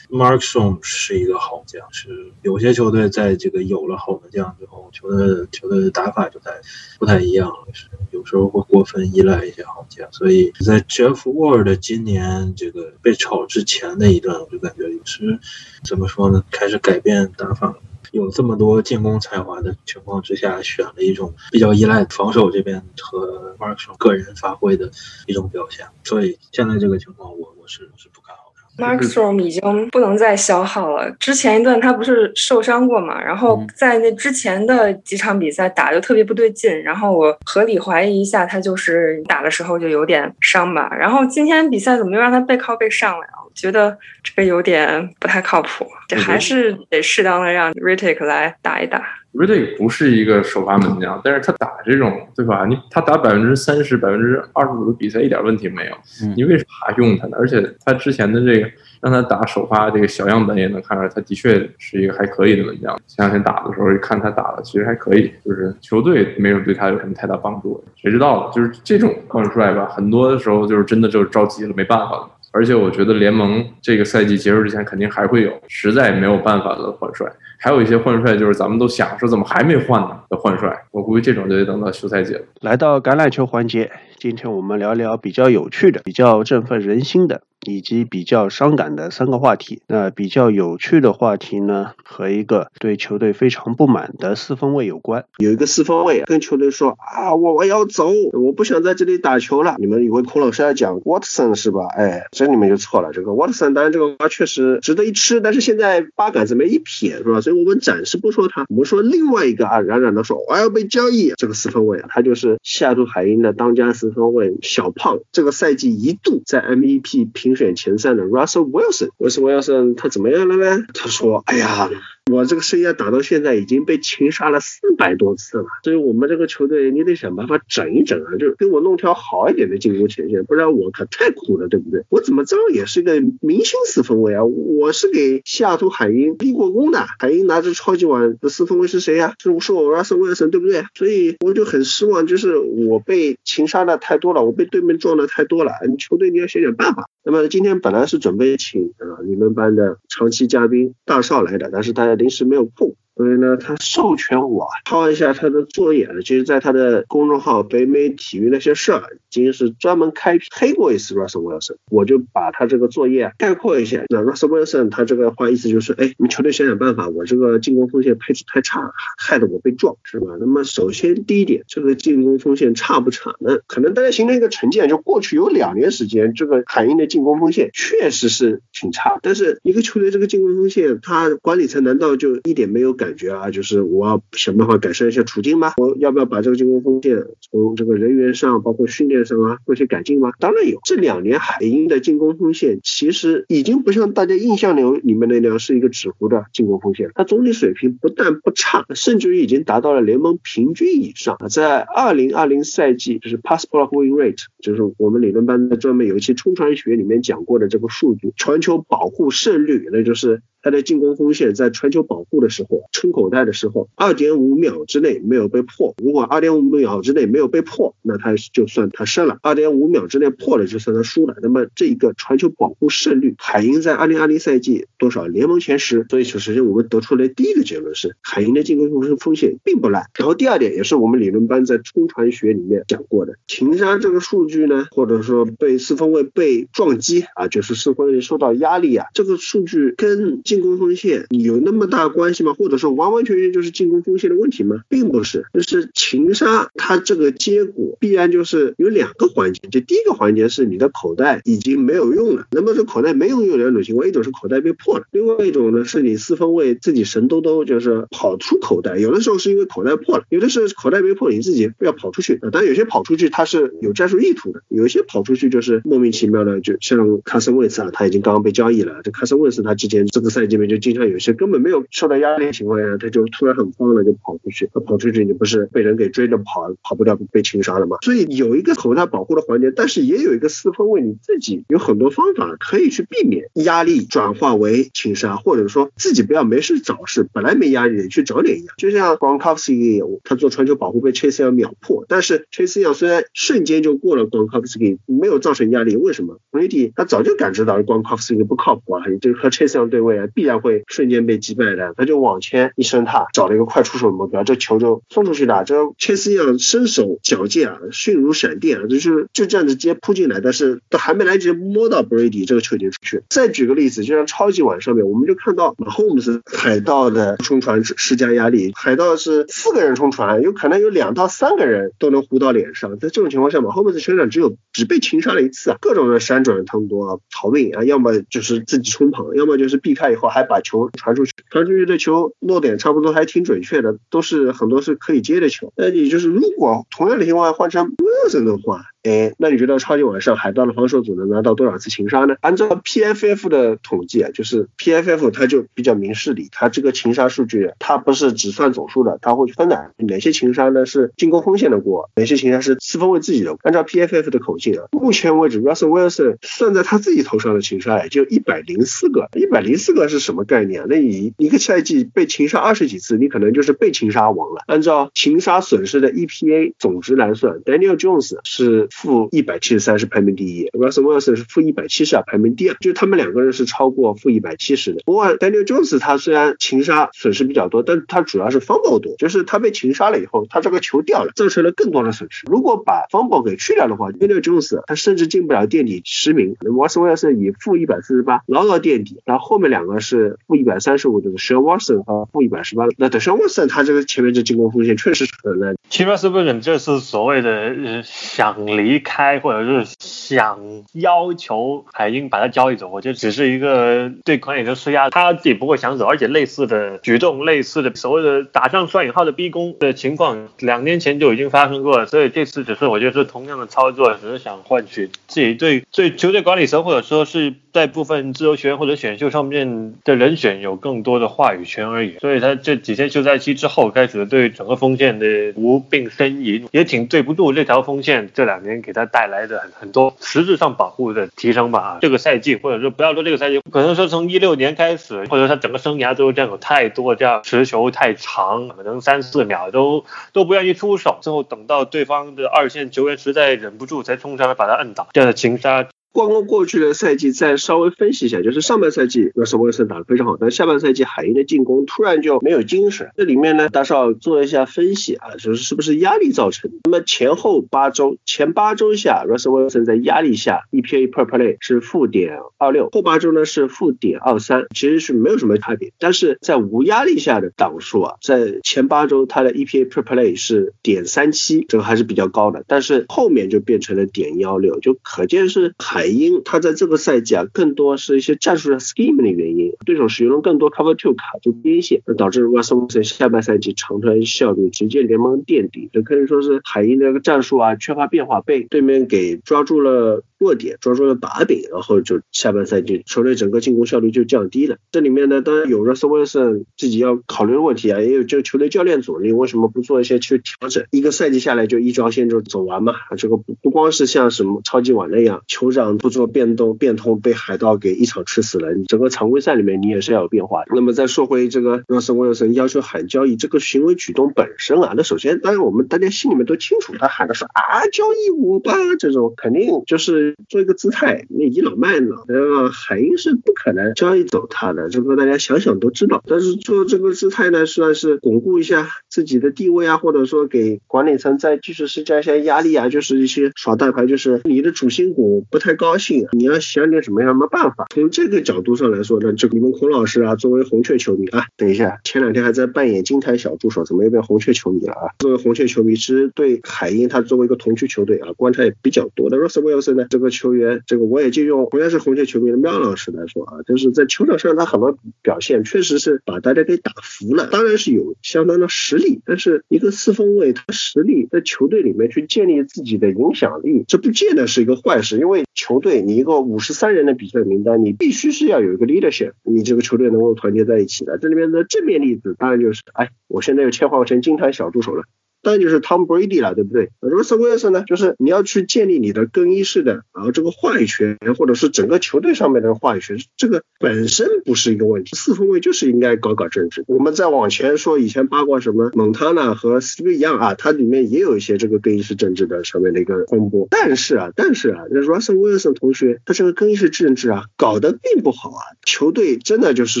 Markstrom 是一个好将，是有些球队在这个有了好的将之后，球队球队的打法就太不太一样了，是有时候会过分依赖一些好将。所以在 Jeff Ward 今年这个被炒之前那一段，我就感觉也是怎么说呢？开始改变打法，有这么多进攻才华的情况之下，选了一种比较依赖防守这边和 Markstrom 个人发挥的一种表现。所以现在这个情况，我我是是不看好。
Markstrom 已经不能再消耗了。之前一段他不是受伤过嘛，然后在那之前的几场比赛打的特别不对劲，然后我合理怀疑一下他就是打的时候就有点伤吧。然后今天比赛怎么又让他背靠背上来了？我觉得这个有点不太靠谱，这还是得适当的让 Ritic 来打一打。
R i d d i 不是一个首发门将，但是他打这种，对吧？你他打百分之三十、百分之二十五的比赛一点问题没有，你为啥用他呢？而且他之前的这个让他打首发这个小样本也能看出来，他的确是一个还可以的门将。前两天打的时候一看他打的其实还可以，就是球队没有对他有什么太大帮助，谁知道呢？就是这种换帅吧，很多的时候就是真的就是着急了，没办法了。而且我觉得联盟这个赛季结束之前肯定还会有实在没有办法的换帅。还有一些换帅，就是咱们都想说怎么还没换呢的换帅，我估计这种就得等到休赛季了。
来到橄榄球环节，今天我们聊聊比较有趣的、比较振奋人心的以及比较伤感的三个话题。那比较有趣的话题呢，和一个对球队非常不满的四分卫有关。有一个四分卫跟球队说啊，我我要走，我不想在这里打球了。你们以为孔老师要讲 Watson 是吧？哎，这你们就错了。这个 Watson 当然这个瓜确实值得一吃，但是现在八杆子没一撇是吧？所以我们暂时不说他，我们说另外一个啊，冉冉的说我要被交易，这个四分卫啊，他就是西雅图海鹰的当家四分卫小胖。这个赛季一度在 MVP 评选前三的 Russell Wilson，Russell Wilson 他怎么样了呢？他说，哎呀。我这个生涯打到现在已经被擒杀了四百多次了，所以我们这个球队你得想办法整一整啊，就给我弄条好一点的进攻前线，不然我可太苦了，对不对？我怎么着也是一个明星四分卫啊，我是给西雅图海鹰立过功的，海鹰拿着超级碗的四分卫是谁呀？是是我 Russell Wilson，对不对？所以我就很失望，就是我被擒杀的太多了，我被对面撞的太多了，你球队你要想想办法。那么今天本来是准备请啊你们班的长期嘉宾大少来的，但是他临时没有空。所以呢，他授权我抄一下他的作业，就是在他的公众号“北美体育那些事儿”，今天是专门开黑过一次 Russell Wilson，我就把他这个作业概括一下。那 Russell Wilson 他这个话意思就是，哎，你们球队想想办法，我这个进攻锋线配置太差，害得我被撞，是吧？那么首先第一点，这个进攻锋线差不差呢？可能大家形成一个成见，就过去有两年时间，这个海鹰的进攻锋线确实是挺差，但是一个球队这个进攻锋线，他管理层难道就一点没有感觉啊，就是我要想办法改善一下处境吗？我要不要把这个进攻锋线从这个人员上，包括训练上啊，做些改进吗？当然有。这两年海鹰的进攻锋线其实已经不像大家印象里里面那样是一个纸糊的进攻锋线，它总体水平不但不差，甚至于已经达到了联盟平均以上。在二零二零赛季，就是 pass block win rate，就是我们理论班的专门有一期冲传学里面讲过的这个数据，传球保护胜率，那就是。他的进攻锋线在传球保护的时候，撑口袋的时候，二点五秒之内没有被破。如果二点五秒之内没有被破，那他就算他胜了；二点五秒之内破了，就算他输了。那么这一个传球保护胜率，海鹰在二零二零赛季多少？联盟前十。所以首先我们得出来第一个结论是，海鹰的进攻锋锋线并不烂。然后第二点也是我们理论班在冲传学里面讲过的，擒杀这个数据呢，或者说被四分卫被撞击啊，就是四分卫受到压力啊，这个数据跟进攻锋线有那么大关系吗？或者说完完全全就是进攻锋线的问题吗？并不是，就是情杀它这个结果必然就是有两个环节，就第一个环节是你的口袋已经没有用了，那么这口袋没有用有两种情况，一种是口袋被破了，另外一种呢是你四分卫自己神兜兜就是跑出口袋，有的时候是因为口袋破了，有的是口袋没破你自己要跑出去，但有些跑出去它是有战术意图的，有些跑出去就是莫名其妙的，就像卡森·魏斯啊，他已经刚刚被交易了，这卡森·魏斯他之前这个赛季里面就。经常有些根本没有受到压力的情况下，他就突然很慌了，就跑出去。他跑出去，你不是被人给追着跑，跑不掉被擒杀了吗？所以有一个口袋保护的环节，但是也有一个四分卫，你自己有很多方法可以去避免压力转化为擒杀，或者说自己不要没事找事，本来没压力去找点压。就像 Gronkowski 他做传球保护被 Chase Young 秒破，但是 Chase Young 虽然瞬间就过了 Gronkowski，没有造成压力，为什么？Brady 他早就感知到 Gronkowski 不靠谱啊，就是和 Chase Young 对位啊，必然会。瞬间被击败的，他就往前一伸踏，找了一个快出手的目标，这球就送出去了。这切斯一样身手矫健啊，迅如闪电啊，就是就这样子直接扑进来，但是都还没来得及摸到 Brady，这个球已经出去。再举个例子，就像超级碗上面，我们就看到 Holmes 海盗的冲传施加压力，海盗是四个人冲传，有可能有两到三个人都能糊到脸上。在这种情况下嘛，Holmes 全场只有只被擒杀了一次啊，各种的闪转腾挪逃命啊，要么就是自己冲跑，要么就是避开以后还把球。传出去，传出去的球落点差不多还挺准确的，都是很多是可以接的球。那你就是如果同样的情况换成 Wilson 的话。哎，那你觉得超级碗上海盗的防守组能拿到多少次擒杀呢？按照 PFF 的统计啊，就是 PFF 它就比较明事理，它这个擒杀数据它不是只算总数的，它会分的哪些擒杀呢是进攻锋线的锅，哪些擒杀是四分卫自己的。按照 PFF 的口径啊，目前为止 Russell Wilson 算在他自己头上的擒杀也就一百零四个，一百零四个是什么概念？那你一个赛季被擒杀二十几次，你可能就是被擒杀王了。按照擒杀损失的 EPA 总值来算，Daniel Jones 是。负一百七十三是排名第一，Russell Wilson 是负一百七十啊排名第二，就他们两个人是超过负一百七十的。不过 Daniel Jones 他虽然擒杀损失比较多，但他主要是 fumble 多，就是他被擒杀了以后，他这个球掉了，造成了更多的损失。如果把 fumble 给去掉的话，Daniel Jones 他甚至进不了垫底十名，Russell Wilson 以负一百四十八牢牢垫底，然后后面两个是负一百三十五的 Sean Watson 和负一百十八，那 Sean Watson 他这个前面这进攻风险确实很烂。
其实是不是就是所谓的想离开，或者是想要求海鹰把他交易走？我觉得只是一个对管理层施压，他自己不会想走，而且类似的举动、类似的所谓的打上双引号的逼宫的情况，两年前就已经发生过了。所以这次只是我觉得是同样的操作，只是想换取自己对对球队管理层或者说是在部分自由球员或者选秀上面的人选有更多的话语权而已。所以他这几天休赛期之后开始对整个锋线的无病呻吟，也挺对不住这条锋线这两年给他带来的很很多实质上保护的提升吧。这个赛季或者说不要说这个赛季，可能说从一六年开始，或者他整个生涯都这样有太多这样持球太长，可能三四秒都都不愿意出手，最后等到对方的二线球员实在忍不住才冲上来把他摁倒，这样的情杀。
光光过去的赛季再稍微分析一下，就是上半赛季 Russell Wilson 打得非常好，但下半赛季海鹰的进攻突然就没有精神。这里面呢，大少做一下分析啊，就是是不是压力造成？那么前后八周，前八周下 Russell Wilson 在压力下 EPA per play 是负点二六，后八周呢是负点二三，其实是没有什么差别。但是在无压力下的档数啊，在前八周它的 EPA per play 是点三七，这个还是比较高的，但是后面就变成了点幺六，就可见是海。海鹰他在这个赛季啊，更多是一些战术的 scheme 的原因，对手使用了更多 cover two 卡住边线，导致 Russell Wilson 下半赛季长传效率直接联盟垫底，这可以说是海鹰这个战术啊缺乏变化，被对面给抓住了。弱点抓住了把柄，然后就下半赛季球队整个进攻效率就降低了。这里面呢，当然有 Russell Wilson 自己要考虑的问题啊，也有就球队教练组，你为什么不做一些去调整？一个赛季下来就一条线就走完嘛？这个不不光是像什么超级碗那样，酋长不做变动变通被海盗给一场吃死了。你整个常规赛里面你也是要有变化的。那么再说回这个罗斯威尔森要求喊交易这个行为举动本身啊，那首先当然我们大家心里面都清楚，他喊的是啊交易我吧，这种肯定就是。做一个姿态，那倚老卖老的海鹰是不可能交易走他的，这个大家想想都知道。但是做这个姿态呢，算是巩固一下自己的地位啊，或者说给管理层再继续施加一些压力啊，就是一些耍大牌，就是你的主心骨不太高兴，你要想点什么样的办法。从这个角度上来说呢，这个你们孔老师啊，作为红雀球迷啊，等一下，前两天还在扮演金台小助手，怎么又变红雀球迷了啊？作为红雀球迷，其实对海鹰他作为一个同区球队啊，观察也比较多的。Russell Wilson 呢，这个球员，这个我也借用同样是红雀球迷的喵老师来说啊，就是在球场上他很多表现确实是把大家给打服了，当然是有相当的实力，但是一个四分卫他实力在球队里面去建立自己的影响力，这不见得是一个坏事，因为球球队你一个五十三人的比赛名单，你必须是要有一个 leadership，你这个球队能够团结在一起的。这里面的正面例子当然就是，哎，我现在又切换成金滩小助手了。当然就是 Tom Brady 了，对不对？Russell Wilson 呢，就是你要去建立你的更衣室的，然后这个话语权，或者是整个球队上面的话语权，这个本身不是一个问题。四分卫就是应该搞搞政治。我们再往前说，以前八卦什么蒙塔纳和 Steve 一样啊，它里面也有一些这个更衣室政治的上面的一个风波。但是啊，但是啊，那 Russell Wilson 同学他这个更衣室政治啊，搞得并不好啊。球队真的就是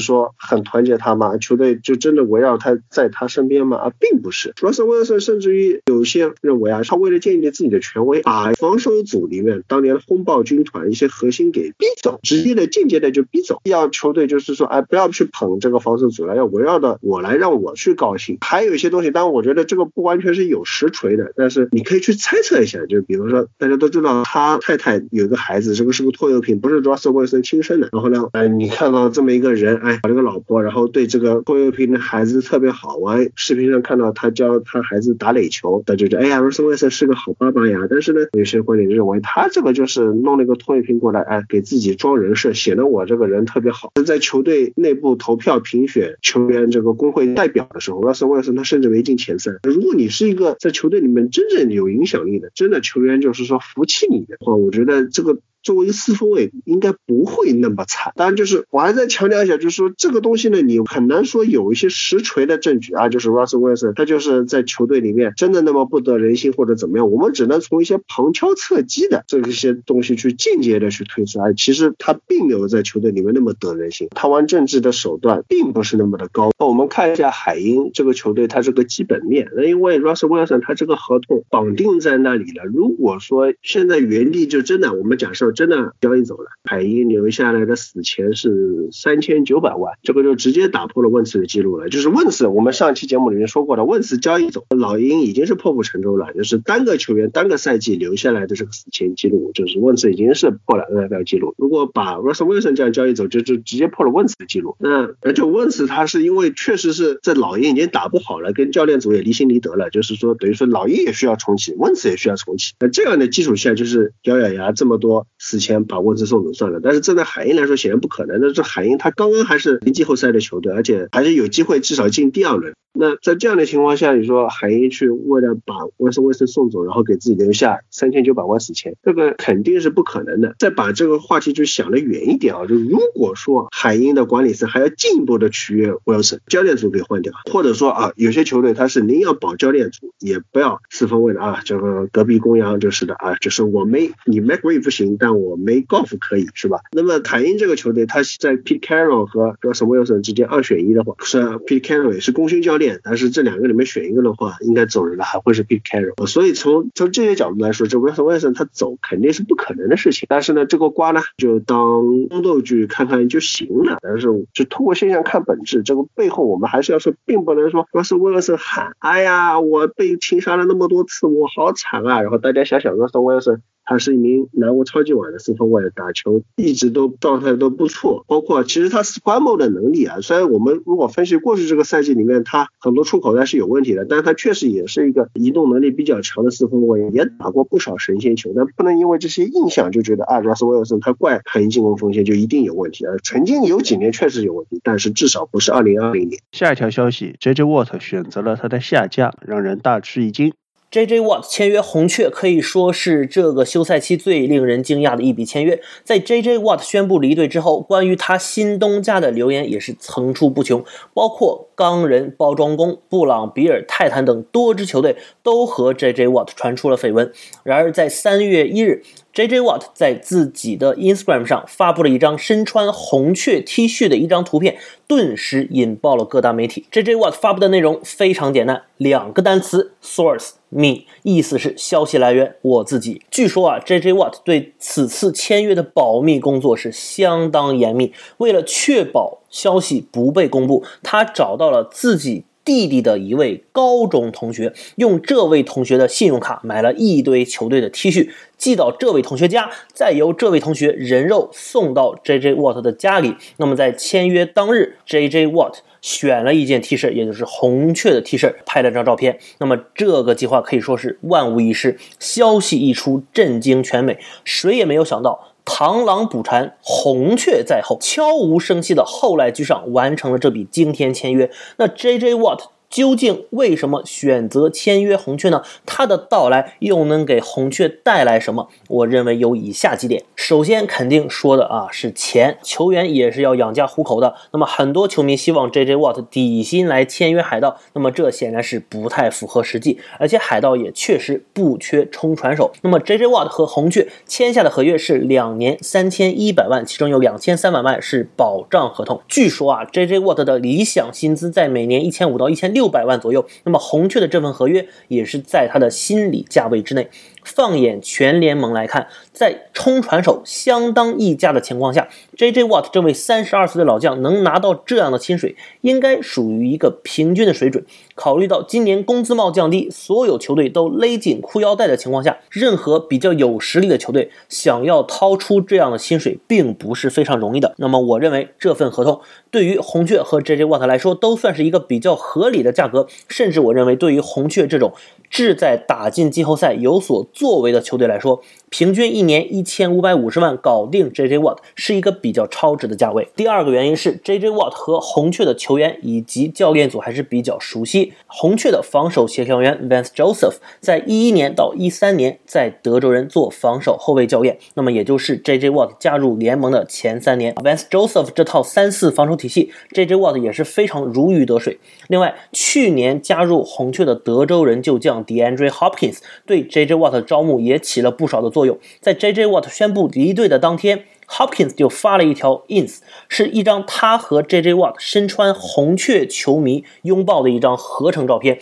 说很团结他吗？球队就真的围绕他在他身边吗？啊，并不是。Russell Wilson 是。甚至于有些认为啊，他为了建立自己的权威，把防守组里面当年的轰爆军团一些核心给逼走，直接的、间接的就逼走。要球队就是说，哎，不要去捧这个防守组了，要围绕的我来，让我去高兴。还有一些东西，当然我觉得这个不完全是有实锤的，但是你可以去猜测一下。就比如说，大家都知道他太太有一个孩子，这个是个拖油瓶，不是 Russell Wilson 亲生的。然后呢，哎，你看到这么一个人，哎，这个老婆，然后对这个拖油瓶的孩子特别好。我视频上看到他教他孩子。打垒球，大家觉得哎呀，Russell Wilson 是个好爸爸呀。但是呢，有些观点认为他这个就是弄了一个拖油瓶过来，哎，给自己装人设，显得我这个人特别好。在球队内部投票评选球员这个工会代表的时候，Russell Wilson 他甚至没进前三。如果你是一个在球队里面真正有影响力的，真的球员就是说服气你的话，我觉得这个。作为一个四分卫，应该不会那么惨。当然，就是我还在强调一下，就是说这个东西呢，你很难说有一些实锤的证据啊，就是 Russell Wilson 他就是在球队里面真的那么不得人心或者怎么样，我们只能从一些旁敲侧击的这些东西去间接的去推出来。其实他并没有在球队里面那么得人心，他玩政治的手段并不是那么的高。我们看一下海鹰这个球队，它是个基本面。那因为 Russell Wilson 他这个合同绑定在那里了，如果说现在原地就真的，我们假设真的交易走了，海鹰留下来的死钱是三千九百万，这个就直接打破了温茨的记录了。就是温茨，我们上期节目里面说过的，温茨交易走，老鹰已经是破釜沉舟了，就是单个球员单个赛季留下来的这个死钱记录，就是温茨已经是破了 NFL 记录。如果把 Russell Wilson 这样交易走，就就直接破了温茨的记录。那而且温茨他是因为确实是在老鹰已经打不好了，跟教练组也离心离德了，就是说等于说老鹰也需要重启，温茨也需要重启。那这样的基础下，就是咬咬牙这么多死钱把温茨送走算了。但是站在海鹰来说，显然不可能。那这海鹰他刚刚还是临季后赛的球队，而且还是有机会至少进第二轮。那在这样的情况下，你说海鹰去为了把沃森威森送走，然后给自己留下三千九百万死钱，这个肯定是不可能的。再把这个话题就想得远一点啊，就如果说海鹰的管理层还要进一步的取悦威尔森，教练组给换掉，或者说啊，有些球队他是宁要保教练组，也不要四分卫的啊，这个隔壁公羊就是的啊，就是我没你 m c r a e 不行，但我没 Golf 可以是吧？那么海鹰这个球队，他在 Pete Carroll 和 Russell Wilson 之间二选一的话，是 Pete Carroll 也是功勋教练。但是这两个里面选一个的话，应该走人的还会是 Pete Carroll。所以从从这些角度来说，这 Russell Wilson 他走肯定是不可能的事情。但是呢，这个瓜呢就当宫斗剧看看就行了。但是就通过现象看本质，这个背后我们还是要说，并不能说 Russell Wilson 喊，哎呀，我被情杀了那么多次，我好惨啊。然后大家想想 Russell Wilson。他是一名南无超级碗的四分卫，打球一直都状态都不错，包括其实他 squam 的能力啊，虽然我们如果分析过去这个赛季里面他很多出口袋是有问题的，但是他确实也是一个移动能力比较强的四分卫，也打过不少神仙球，但不能因为这些印象就觉得啊，Russell Wilson 他怪海鹰进攻锋线就一定有问题啊，曾经有几年确实有问题，但是至少不是2020年。
下一条消息，JJ Watt 选择了他的下家，让人大吃一惊。
J.J. Watt 签约红雀可以说是这个休赛期最令人惊讶的一笔签约。在 J.J. Watt 宣布离队之后，关于他新东家的留言也是层出不穷，包括钢人、包装工、布朗、比尔、泰坦等多支球队都和 J.J. Watt 传出了绯闻。然而，在三月一日，J.J. Watt 在自己的 Instagram 上发布了一张身穿红雀 T 恤的一张图片，顿时引爆了各大媒体。J.J. Watt 发布的内容非常简单，两个单词：source。me 意思是消息来源我自己。据说啊，J.J. Watt 对此次签约的保密工作是相当严密。为了确保消息不被公布，他找到了自己弟弟的一位高中同学，用这位同学的信用卡买了一堆球队的 T 恤，寄到这位同学家，再由这位同学人肉送到 J.J. Watt 的家里。那么在签约当日，J.J. Watt。选了一件 T 恤，也就是红雀的 T 恤，拍了张照片。那么这个计划可以说是万无一失。消息一出，震惊全美，谁也没有想到，螳螂捕蝉，红雀在后，悄无声息的后来居上，完成了这笔惊天签约。那 J.J. What？。究竟为什么选择签约红雀呢？他的到来又能给红雀带来什么？我认为有以下几点。首先，肯定说的啊是钱，球员也是要养家糊口的。那么很多球迷希望 J.J. Watt 底薪来签约海盗，那么这显然是不太符合实际。而且海盗也确实不缺冲传手。那么 J.J. Watt 和红雀签下的合约是两年三千一百万，其中有两千三百万是保障合同。据说啊，J.J. Watt 的理想薪资在每年一千五到一千六。六百万左右，那么红雀的这份合约也是在他的心理价位之内。放眼全联盟来看，在冲传手相当溢价的情况下，J.J. Watt 这位三十二岁的老将能拿到这样的薪水，应该属于一个平均的水准。考虑到今年工资帽降低，所有球队都勒紧裤腰带的情况下，任何比较有实力的球队想要掏出这样的薪水，并不是非常容易的。那么，我认为这份合同对于红雀和 J.J. Watt 来说，都算是一个比较合理的的价格，甚至我认为对于红雀这种志在打进季后赛有所作为的球队来说，平均一年一千五百五十万搞定 J.J. Watt 是一个比较超值的价位。第二个原因是 J.J. Watt 和红雀的球员以及教练组还是比较熟悉。红雀的防守协调员 Vance Joseph 在一一年到一三年在德州人做防守后卫教练，那么也就是 J.J. Watt 加入联盟的前三年，Vance Joseph 这套三四防守体系，J.J. Watt 也是非常如鱼得水。另外，去年加入红雀的德州人旧将 DeAndre Hopkins 对 J.J. Watt 的招募也起了不少的作用在 J.J. Watt 宣布离队的当天，Hopkins 就发了一条 ins，是一张他和 J.J. Watt 身穿红雀球迷拥抱的一张合成照片。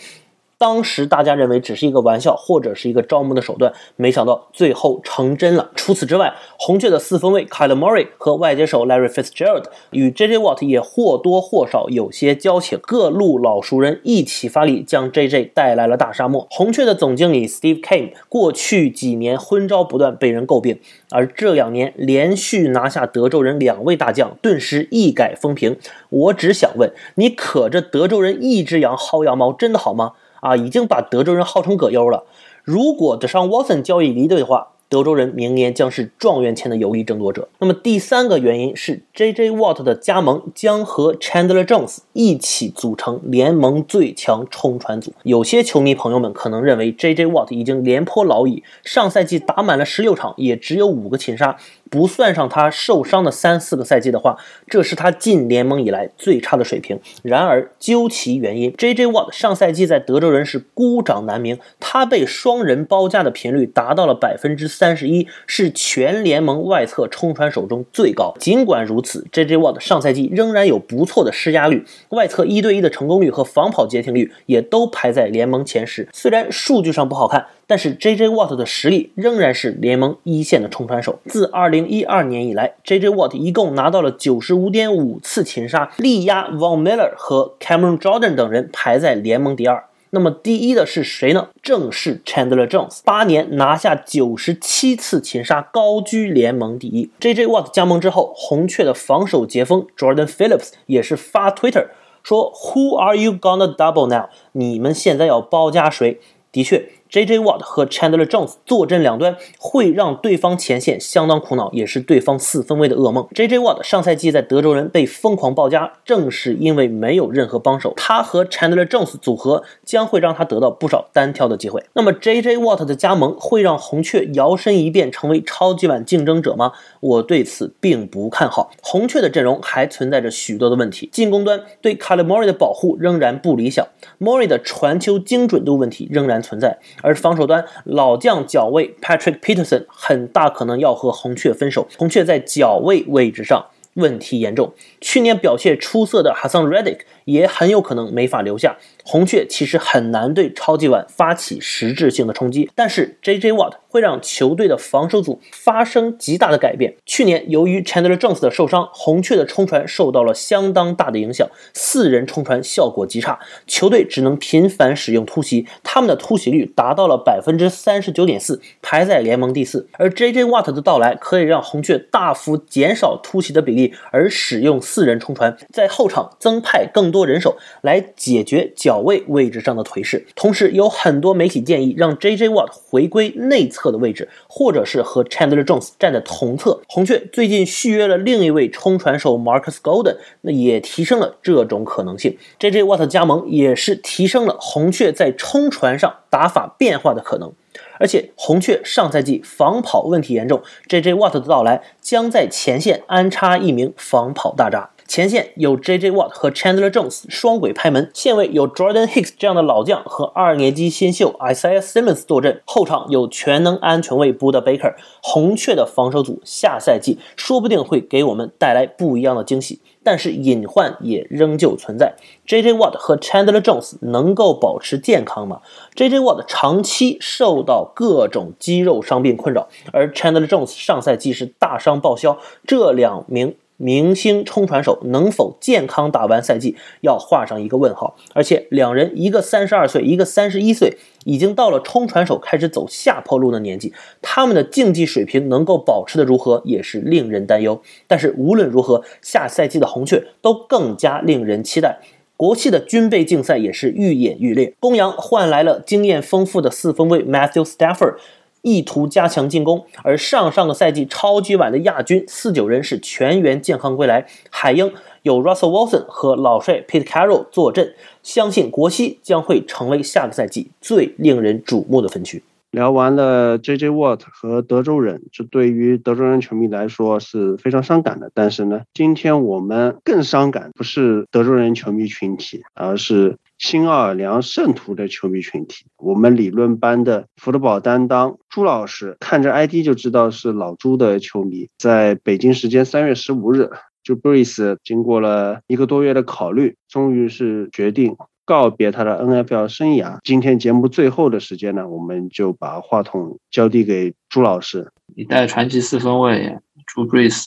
当时大家认为只是一个玩笑或者是一个招募的手段，没想到最后成真了。除此之外，红雀的四分卫 Kyle Murray 和外接手 Larry Fitzgerald 与 J.J. Watt 也或多或少有些交情，各路老熟人一起发力，将 J.J. 带来了大沙漠。红雀的总经理 Steve Kane 过去几年昏招不断，被人诟病，而这两年连续拿下德州人两位大将，顿时一改风评。我只想问，你可这德州人一只羊薅羊毛，真的好吗？啊，已经把德州人号成葛优了。如果德尚沃森交易离队的话，德州人明年将是状元签的有力争夺者。那么第三个原因是，J.J. Watt 的加盟将和 Chandler Jones 一起组成联盟最强冲传组。有些球迷朋友们可能认为 J.J. Watt 已经廉颇老矣，上赛季打满了十六场，也只有五个擒杀。不算上他受伤的三四个赛季的话，这是他进联盟以来最差的水平。然而究其原因，J.J. Watt 上赛季在德州人是孤掌难鸣，他被双人包夹的频率达到了百分之三十一，是全联盟外侧冲传手中最高。尽管如此，J.J. Watt 上赛季仍然有不错的施压率，外侧一对一的成功率和防跑截停率也都排在联盟前十。虽然数据上不好看。但是 J.J. Watt 的实力仍然是联盟一线的冲传手。自2012年以来，J.J. Watt 一共拿到了95.5次擒杀，力压 Von Miller 和 Cameron Jordan 等人排在联盟第二。那么第一的是谁呢？正是 Chandler Jones，八年拿下97次擒杀，高居联盟第一。J.J. Watt 加盟之后，红雀的防守截锋 Jordan Phillips 也是发 Twitter 说：“Who are you gonna double now？你们现在要包夹谁？”的确。J.J. Watt 和 Chandler Jones 坐镇两端，会让对方前线相当苦恼，也是对方四分卫的噩梦。J.J. Watt 上赛季在德州人被疯狂爆加，正是因为没有任何帮手。他和 Chandler Jones 组合将会让他得到不少单挑的机会。那么 J.J. Watt 的加盟会让红雀摇身一变成为超级碗竞争者吗？我对此并不看好。红雀的阵容还存在着许多的问题，进攻端对 k a l e Murray 的保护仍然不理想 m o r i 的传球精准度问题仍然存在。而防守端老将脚位 Patrick Peterson 很大可能要和红雀分手，红雀在脚位位置上问题严重。去年表现出色的 Hassan Redick 也很有可能没法留下。红雀其实很难对超级碗发起实质性的冲击，但是 J.J. Watt 会让球队的防守组发生极大的改变。去年由于 Chandler Jones 的受伤，红雀的冲传受到了相当大的影响，四人冲传效果极差，球队只能频繁使用突袭，他们的突袭率达到了百分之三十九点四，排在联盟第四。而 J.J. Watt 的到来可以让红雀大幅减少突袭的比例，而使用四人冲传，在后场增派更多人手来解决脚。位位置上的颓势，同时有很多媒体建议让 J.J. Watt 回归内侧的位置，或者是和 Chandler Jones 站在同侧。红雀最近续约了另一位冲传手 Marcus Golden，那也提升了这种可能性。J.J. Watt 加盟也是提升了红雀在冲传上打法变化的可能。而且红雀上赛季防跑问题严重，J.J. Watt 的到来将在前线安插一名防跑大闸。前线有 J.J. Watt 和 Chandler Jones 双轨拍门，线位有 Jordan Hicks 这样的老将和二年级新秀 Isaiah Simmons 坐镇，后场有全能安全卫 Bud Baker。红雀的防守组下赛季说不定会给我们带来不一样的惊喜，但是隐患也仍旧存在。J.J. Watt 和 Chandler Jones 能够保持健康吗？J.J. Watt 长期受到各种肌肉伤病困扰，而 Chandler Jones 上赛季是大伤报销，这两名。明星冲传手能否健康打完赛季，要画上一个问号。而且两人一个三十二岁，一个三十一岁，已经到了冲传手开始走下坡路的年纪，他们的竞技水平能够保持的如何，也是令人担忧。但是无论如何，下赛季的红雀都更加令人期待。国际的军备竞赛也是愈演愈烈。公羊换来了经验丰富的四分卫 Matthew Stafford。意图加强进攻，而上上个赛季超级碗的亚军四九人是全员健康归来。海鹰有 Russell Wilson 和老帅 Pete Carroll 坐镇，相信国西将会成为下个赛季最令人瞩目的分区。
聊完了 J.J. Watt 和德州人，这对于德州人球迷来说是非常伤感的。但是呢，今天我们更伤感，不是德州人球迷群体，而是新奥尔良圣徒的球迷群体。我们理论班的福德堡担当朱老师，看着 ID 就知道是老朱的球迷。在北京时间三月十五日，就 Brees 经过了一个多月的考虑，终于是决定。告别他的 NFL 生涯。今天节目最后的时间呢，我们就把话筒交递给朱老师。
一代传奇四分卫朱 Brees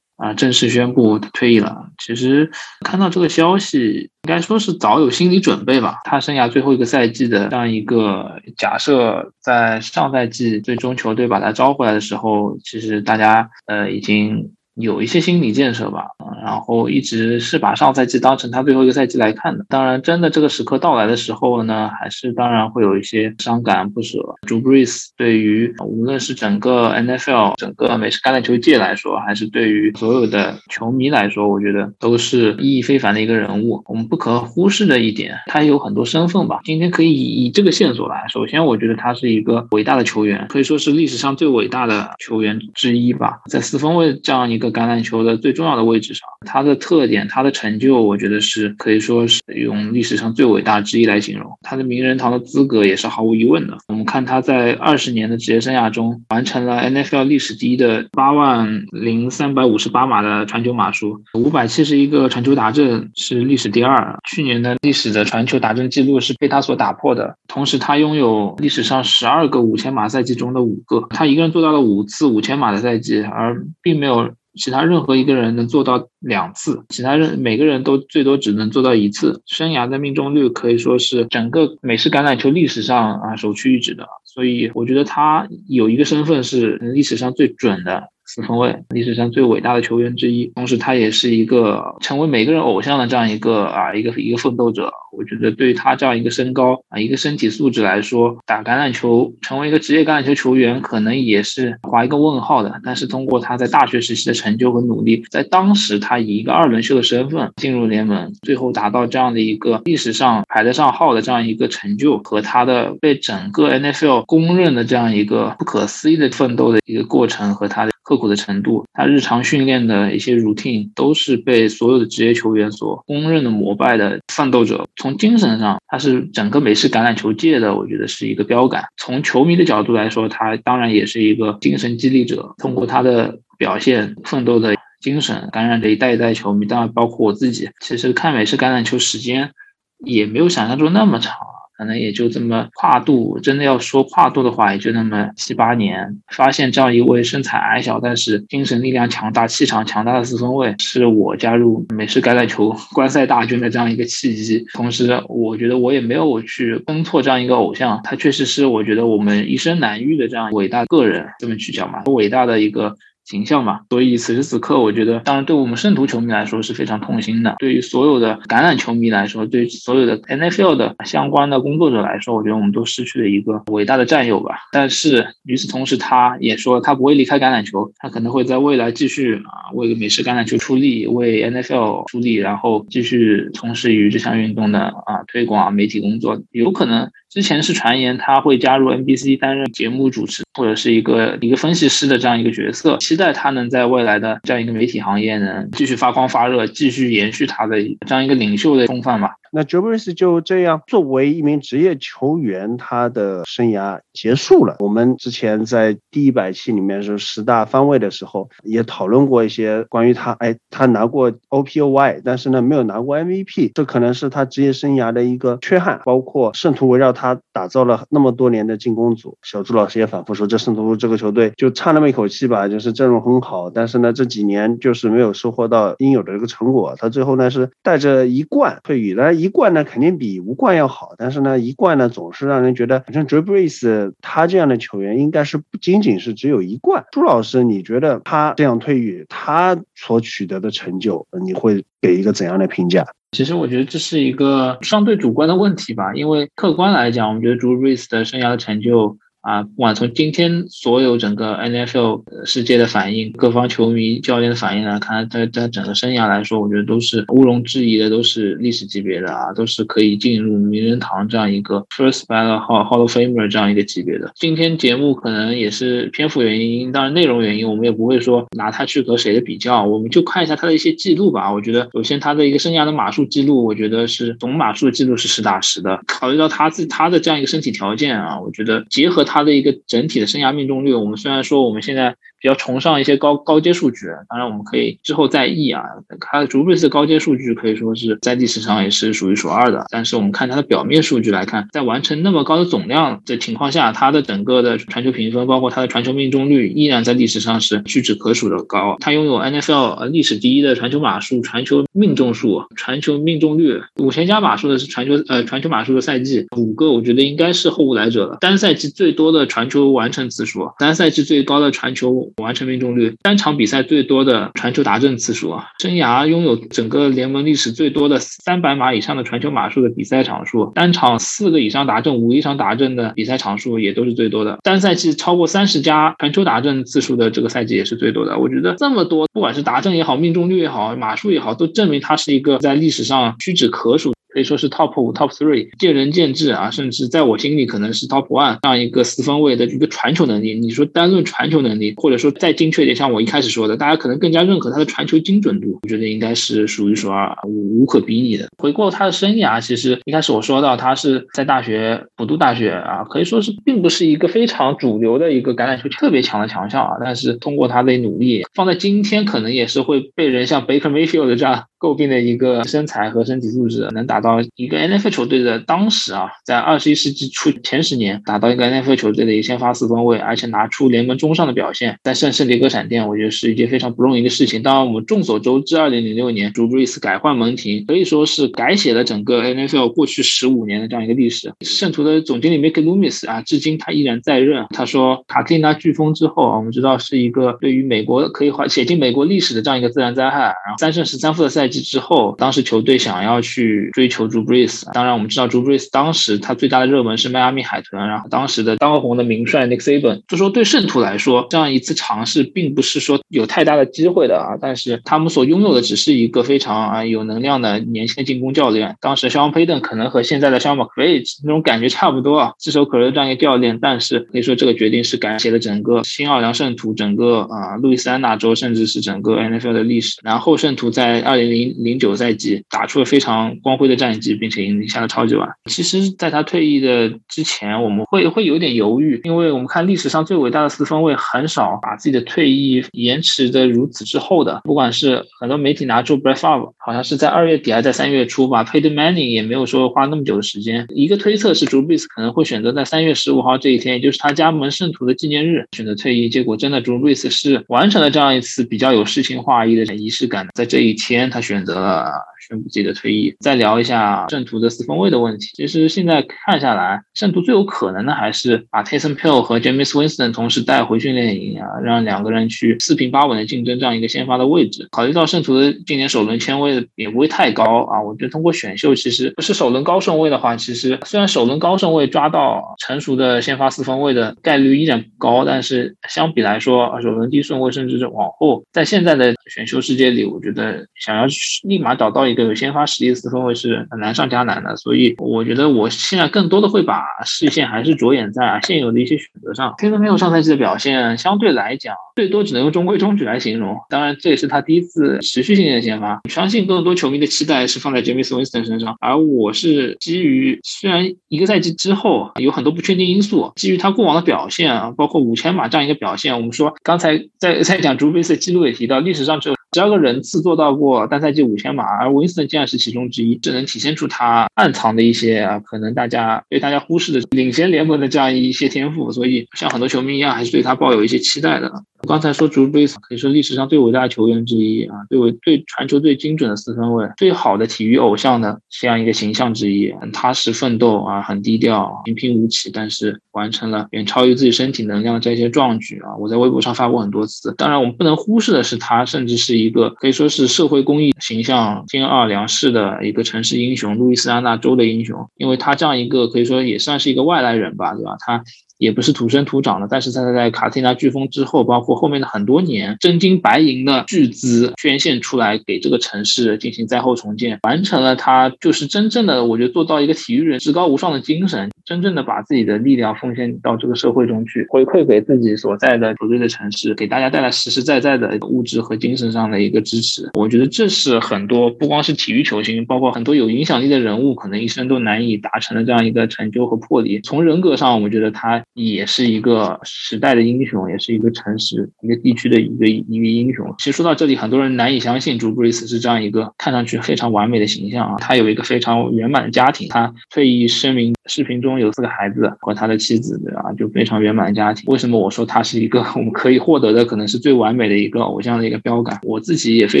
啊，正式宣布退役了。其实看到这个消息，应该说是早有心理准备吧。他生涯最后一个赛季的这样一个假设，在上赛季最终球队把他招回来的时候，其实大家呃已经。有一些心理建设吧，然后一直是把上赛季当成他最后一个赛季来看的。当然，真的这个时刻到来的时候呢，还是当然会有一些伤感不舍。朱布瑞斯对于无论是整个 NFL、整个美式橄榄球界来说，还是对于所有的球迷来说，我觉得都是意义非凡的一个人物。我们不可忽视的一点，他有很多身份吧。今天可以以以这个线索来，首先我觉得他是一个伟大的球员，可以说是历史上最伟大的球员之一吧。在四分卫这样一个橄榄球的最重要的位置上，他的特点、他的成就，我觉得是可以说是用历史上最伟大之一来形容。他的名人堂的资格也是毫无疑问的。我们看他在二十年的职业生涯中，完成了 NFL 历史第一的八万零三百五十八码的传球码数，五百七十一个传球达阵是历史第二。去年的历史的传球达阵记录是被他所打破的。同时，他拥有历史上十二个五千码赛季中的五个，他一个人做到了五次五千码的赛季，而并没有。其他任何一个人能做到两次，其他人每个人都最多只能做到一次。生涯的命中率可以说是整个美式橄榄球历史上啊首屈一指的，所以我觉得他有一个身份是历史上最准的。四分卫，历史上最伟大的球员之一，同时他也是一个成为每个人偶像的这样一个啊一个一个奋斗者。我觉得对于他这样一个身高啊一个身体素质来说，打橄榄球成为一个职业橄榄球球员，可能也是划一个问号的。但是通过他在大学时期的成就和努力，在当时他以一个二轮秀的身份进入联盟，最后达到这样的一个历史上排得上号的这样一个成就，和他的被整个 NFL 公认的这样一个不可思议的奋斗的一个过程和他的。刻苦的程度，他日常训练的一些 routine 都是被所有的职业球员所公认的膜拜的奋斗者。从精神上，他是整个美式橄榄球界的，我觉得是一个标杆。从球迷的角度来说，他当然也是一个精神激励者。通过他的表现、奋斗的精神，感染着一代一代球迷，当然包括我自己。其实看美式橄榄球时间也没有想象中那么长。可能也就这么跨度，真的要说跨度的话，也就那么七八年。发现这样一位身材矮小，但是精神力量强大、气场强大的四分卫，是我加入美式橄榄球 观赛大军的这样一个契机。同时，我觉得我也没有去跟错这样一个偶像，他确实是我觉得我们一生难遇的这样伟大个人，这么去讲嘛，伟大的一个。形象嘛，所以此时此刻，我觉得，当然对我们圣徒球迷来说是非常痛心的。对于所有的橄榄球迷来说，对所有的 NFL 的相关的工作者来说，我觉得我们都失去了一个伟大的战友吧。但是与此同时，他也说他不会离开橄榄球，他可能会在未来继续啊为美式橄榄球出力，为 NFL 出力，然后继续从事于这项运动的啊推广媒体工作，有可能。之前是传言他会加入 NBC 担任节目主持或者是一个一个分析师的这样一个角色，期待他能在未来的这样一个媒体行业能继续发光发热，继续延续他的这样一个领袖的风范吧。
那 j o b r i s 就这样作为一名职业球员，他的生涯结束了。我们之前在第一百期里面是十大方位的时候，也讨论过一些关于他，哎，他拿过 OPOY，但是呢没有拿过 MVP，这可能是他职业生涯的一个缺憾。包括圣徒围绕他打造了那么多年的进攻组，小朱老师也反复说，这圣徒这个球队就差那么一口气吧，就是阵容很好，但是呢这几年就是没有收获到应有的这个成果。他最后呢是带着一冠退役了。一冠呢肯定比无冠要好，但是呢一冠呢总是让人觉得，像 Drew Brees 他这样的球员应该是不仅仅是只有一冠。朱老师，你觉得他这样退役，他所取得的成就，你会给一个怎样的评价？
其实我觉得这是一个相对主观的问题吧，因为客观来讲，我们觉得 Drew Brees 的生涯的成就。啊，不管从今天所有整个 NFL 世界的反应、各方球迷、教练的反应来看，在在整个生涯来说，我觉得都是毋庸置疑的，都是历史级别的啊，都是可以进入名人堂这样一个 First Ballot Hall of Famer 这样一个级别的。今天节目可能也是篇幅原因，当然内容原因，我们也不会说拿他去和谁的比较，我们就看一下他的一些记录吧。我觉得首先他的一个生涯的码数记录，我觉得是总码数的记录是实打实的。考虑到他自他的这样一个身体条件啊，我觉得结合他他的一个整体的生涯命中率，我们虽然说我们现在。比较崇尚一些高高阶数据，当然我们可以之后再议啊。它的竹瑞斯的高阶数据可以说是在历史上也是数一数二的。但是我们看它的表面数据来看，在完成那么高的总量的情况下，它的整个的传球评分，包括它的传球命中率，依然在历史上是屈指可数的高。它拥有 NFL 历史第一的传球码数、传球命中数、传球命中率，五千加码数的是传球呃传球码数的赛季五个，我觉得应该是后无来者了。单赛季最多的传球完成次数，单赛季最高的传球。完成命中率，单场比赛最多的传球达阵次数啊，生涯拥有整个联盟历史最多的三百码以上的传球码数的比赛场数，单场四个以上达阵、五以上达阵的比赛场数也都是最多的。单赛季超过三十加传球达阵次数的这个赛季也是最多的。我觉得这么多，不管是达阵也好，命中率也好，码数也好，都证明他是一个在历史上屈指可数。可以说是 top 五、top three，见仁见智啊，甚至在我心里可能是 top one 这样一个四分位的一个传球能力。你说单论传球能力，或者说再精确点，像我一开始说的，大家可能更加认可他的传球精准度，我觉得应该是数一数二、无无可比拟的。回顾他的生涯，其实一开始我说到他是在大学普渡大学啊，可以说是并不是一个非常主流的一个橄榄球特别强的强校啊，但是通过他的努力，放在今天可能也是会被人像 Baker Mayfield 这样。诟病的一个身材和身体素质，能达到一个 NFL 球队的当时啊，在二十一世纪初前十年，打到一个 NFL 球队的一个先发四分位，而且拿出联盟中上的表现，在圣圣迭戈闪电，我觉得是一件非常不容易的事情。当然，我们众所周知，二零零六年，Drew Brees 改换门庭，可以说是改写了整个 NFL 过去十五年的这样一个历史。圣徒的总经理 Mick Loomis 啊，至今他依然在任。他说，卡特琳娜飓风之后，我们知道是一个对于美国可以写进美国历史的这样一个自然灾害。然后三胜十三负的赛季。之后，当时球队想要去追求朱布瑞斯，当然我们知道朱布瑞斯当时他最大的热门是迈阿密海豚，然后当时的当红的名帅 Nick Saban，就说对圣徒来说，这样一次尝试并不是说有太大的机会的啊，但是他们所拥有的只是一个非常啊有能量的年轻的进攻教练。当时肖恩佩顿可能和现在的肖恩马克雷那种感觉差不多啊，炙手可热这样一个教练，但是可以说这个决定是改写了整个新奥尔良圣徒整个啊路易斯安那州甚至是整个 NFL 的历史。然后圣徒在二零零零九赛季打出了非常光辉的战绩，并且赢下了超级碗。其实，在他退役的之前，我们会会有点犹豫，因为我们看历史上最伟大的四分卫很少把自己的退役延迟的如此之后的。不管是很多媒体拿出 Brett Favre，好像是在二月底还在三月初吧，Peyton Manning 也没有说花那么久的时间。一个推测是 Drew Brees 可能会选择在三月十五号这一天，也就是他加盟圣徒的纪念日选择退役。结果真的 Drew Brees 是完成了这样一次比较有诗情画意的仪式感，在这一天他选择了。宣布自己的退役。再聊一下圣徒的四分卫的问题。其实现在看下来，圣徒最有可能的还是把 Tayson p i l l 和 James Winston 同时带回训练营啊，让两个人去四平八稳的竞争这样一个先发的位置。考虑到圣徒的今年首轮签位也不会太高啊，我觉得通过选秀，其实不是首轮高顺位的话，其实虽然首轮高顺位抓到成熟的先发四分位的概率依然不高，但是相比来说，首轮低顺位甚至是往后，在现在的选秀世界里，我觉得想要立马。找到一个先发实力的四分卫是难上加难的，所以我觉得我现在更多的会把视线还是着眼在现有的一些选择上。天森没有上赛季的表现，相对来讲最多只能用中规中矩来形容。当然，这也是他第一次持续性的先发。相信更多球迷的期待是放在 James Winston 身上，而我是基于虽然一个赛季之后有很多不确定因素，基于他过往的表现啊，包括五千码这样一个表现，我们说刚才在在讲朱贝斯记录也提到，历史上只有。十二个人次做到过单赛季五千码，而 Winston 竟然是其中之一，这能体现出他暗藏的一些啊，可能大家被大家忽视的领先联盟的这样一些天赋。所以，像很多球迷一样，还是对他抱有一些期待的。刚才说 Drew Brees 可以说历史上最伟大的球员之一啊，最为最传球最精准的四分卫，最好的体育偶像的这样一个形象之一，很踏实奋斗啊，很低调，平平无奇，但是完成了远超于自己身体能量的这些壮举啊！我在微博上发过很多次。当然，我们不能忽视的是，他甚至是一个可以说是社会公益形象、新奥尔良市的一个城市英雄、路易斯安那州的英雄，因为他这样一个可以说也算是一个外来人吧，对吧？他。也不是土生土长的，但是他在卡蒂娜飓风之后，包括后面的很多年，真金白银的巨资捐献出来给这个城市进行灾后重建，完成了他就是真正的，我觉得做到一个体育人至高无上的精神，真正的把自己的力量奉献到这个社会中去，回馈给自己所在的球队的城市，给大家带来实实在在的物质和精神上的一个支持。我觉得这是很多不光是体育球星，包括很多有影响力的人物，可能一生都难以达成的这样一个成就和魄力。从人格上，我觉得他。也是一个时代的英雄，也是一个城市、一个地区的一个一个英雄。其实说到这里，很多人难以相信朱布里斯是这样一个看上去非常完美的形象啊。他有一个非常圆满的家庭，他退役声明视频中有四个孩子和他的妻子，对吧？就非常圆满的家庭。为什么我说他是一个 我们可以获得的可能是最完美的一个偶像的一个标杆？我自己也非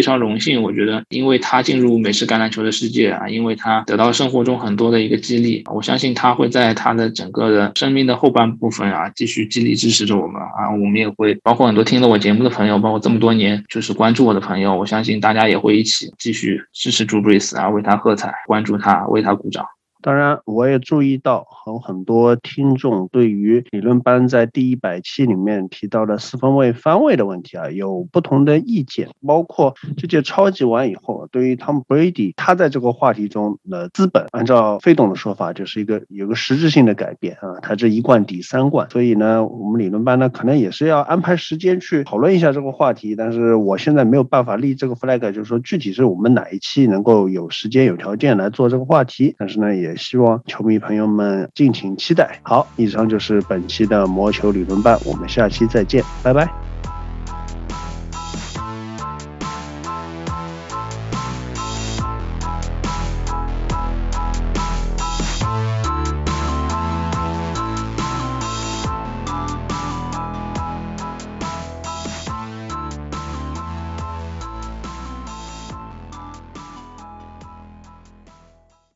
常荣幸，我觉得因为他进入美式橄榄球的世界啊，因为他得到生活中很多的一个激励，我相信他会在他的整个的生命的后半部。分啊，继续激励支持着我们啊，我们也会包括很多听了我节目的朋友，包括这么多年就是关注我的朋友，我相信大家也会一起继续支持朱布里斯啊，为他喝彩，关注他，为他鼓掌。
当然，我也注意到，和很多听众对于理论班在第一百期里面提到的四分卫翻位的问题啊，有不同的意见。包括这届超级完以后，对于 Tom Brady 他在这个话题中的资本，按照费董的说法，就是一个有个实质性的改变啊。他这一冠抵三冠，所以呢，我们理论班呢可能也是要安排时间去讨论一下这个话题。但是我现在没有办法立这个 flag，就是说具体是我们哪一期能够有时间有条件来做这个话题。但是呢，也希望球迷朋友们敬请期待。好，以上就是本期的魔球理论班，我们下期再见，拜拜。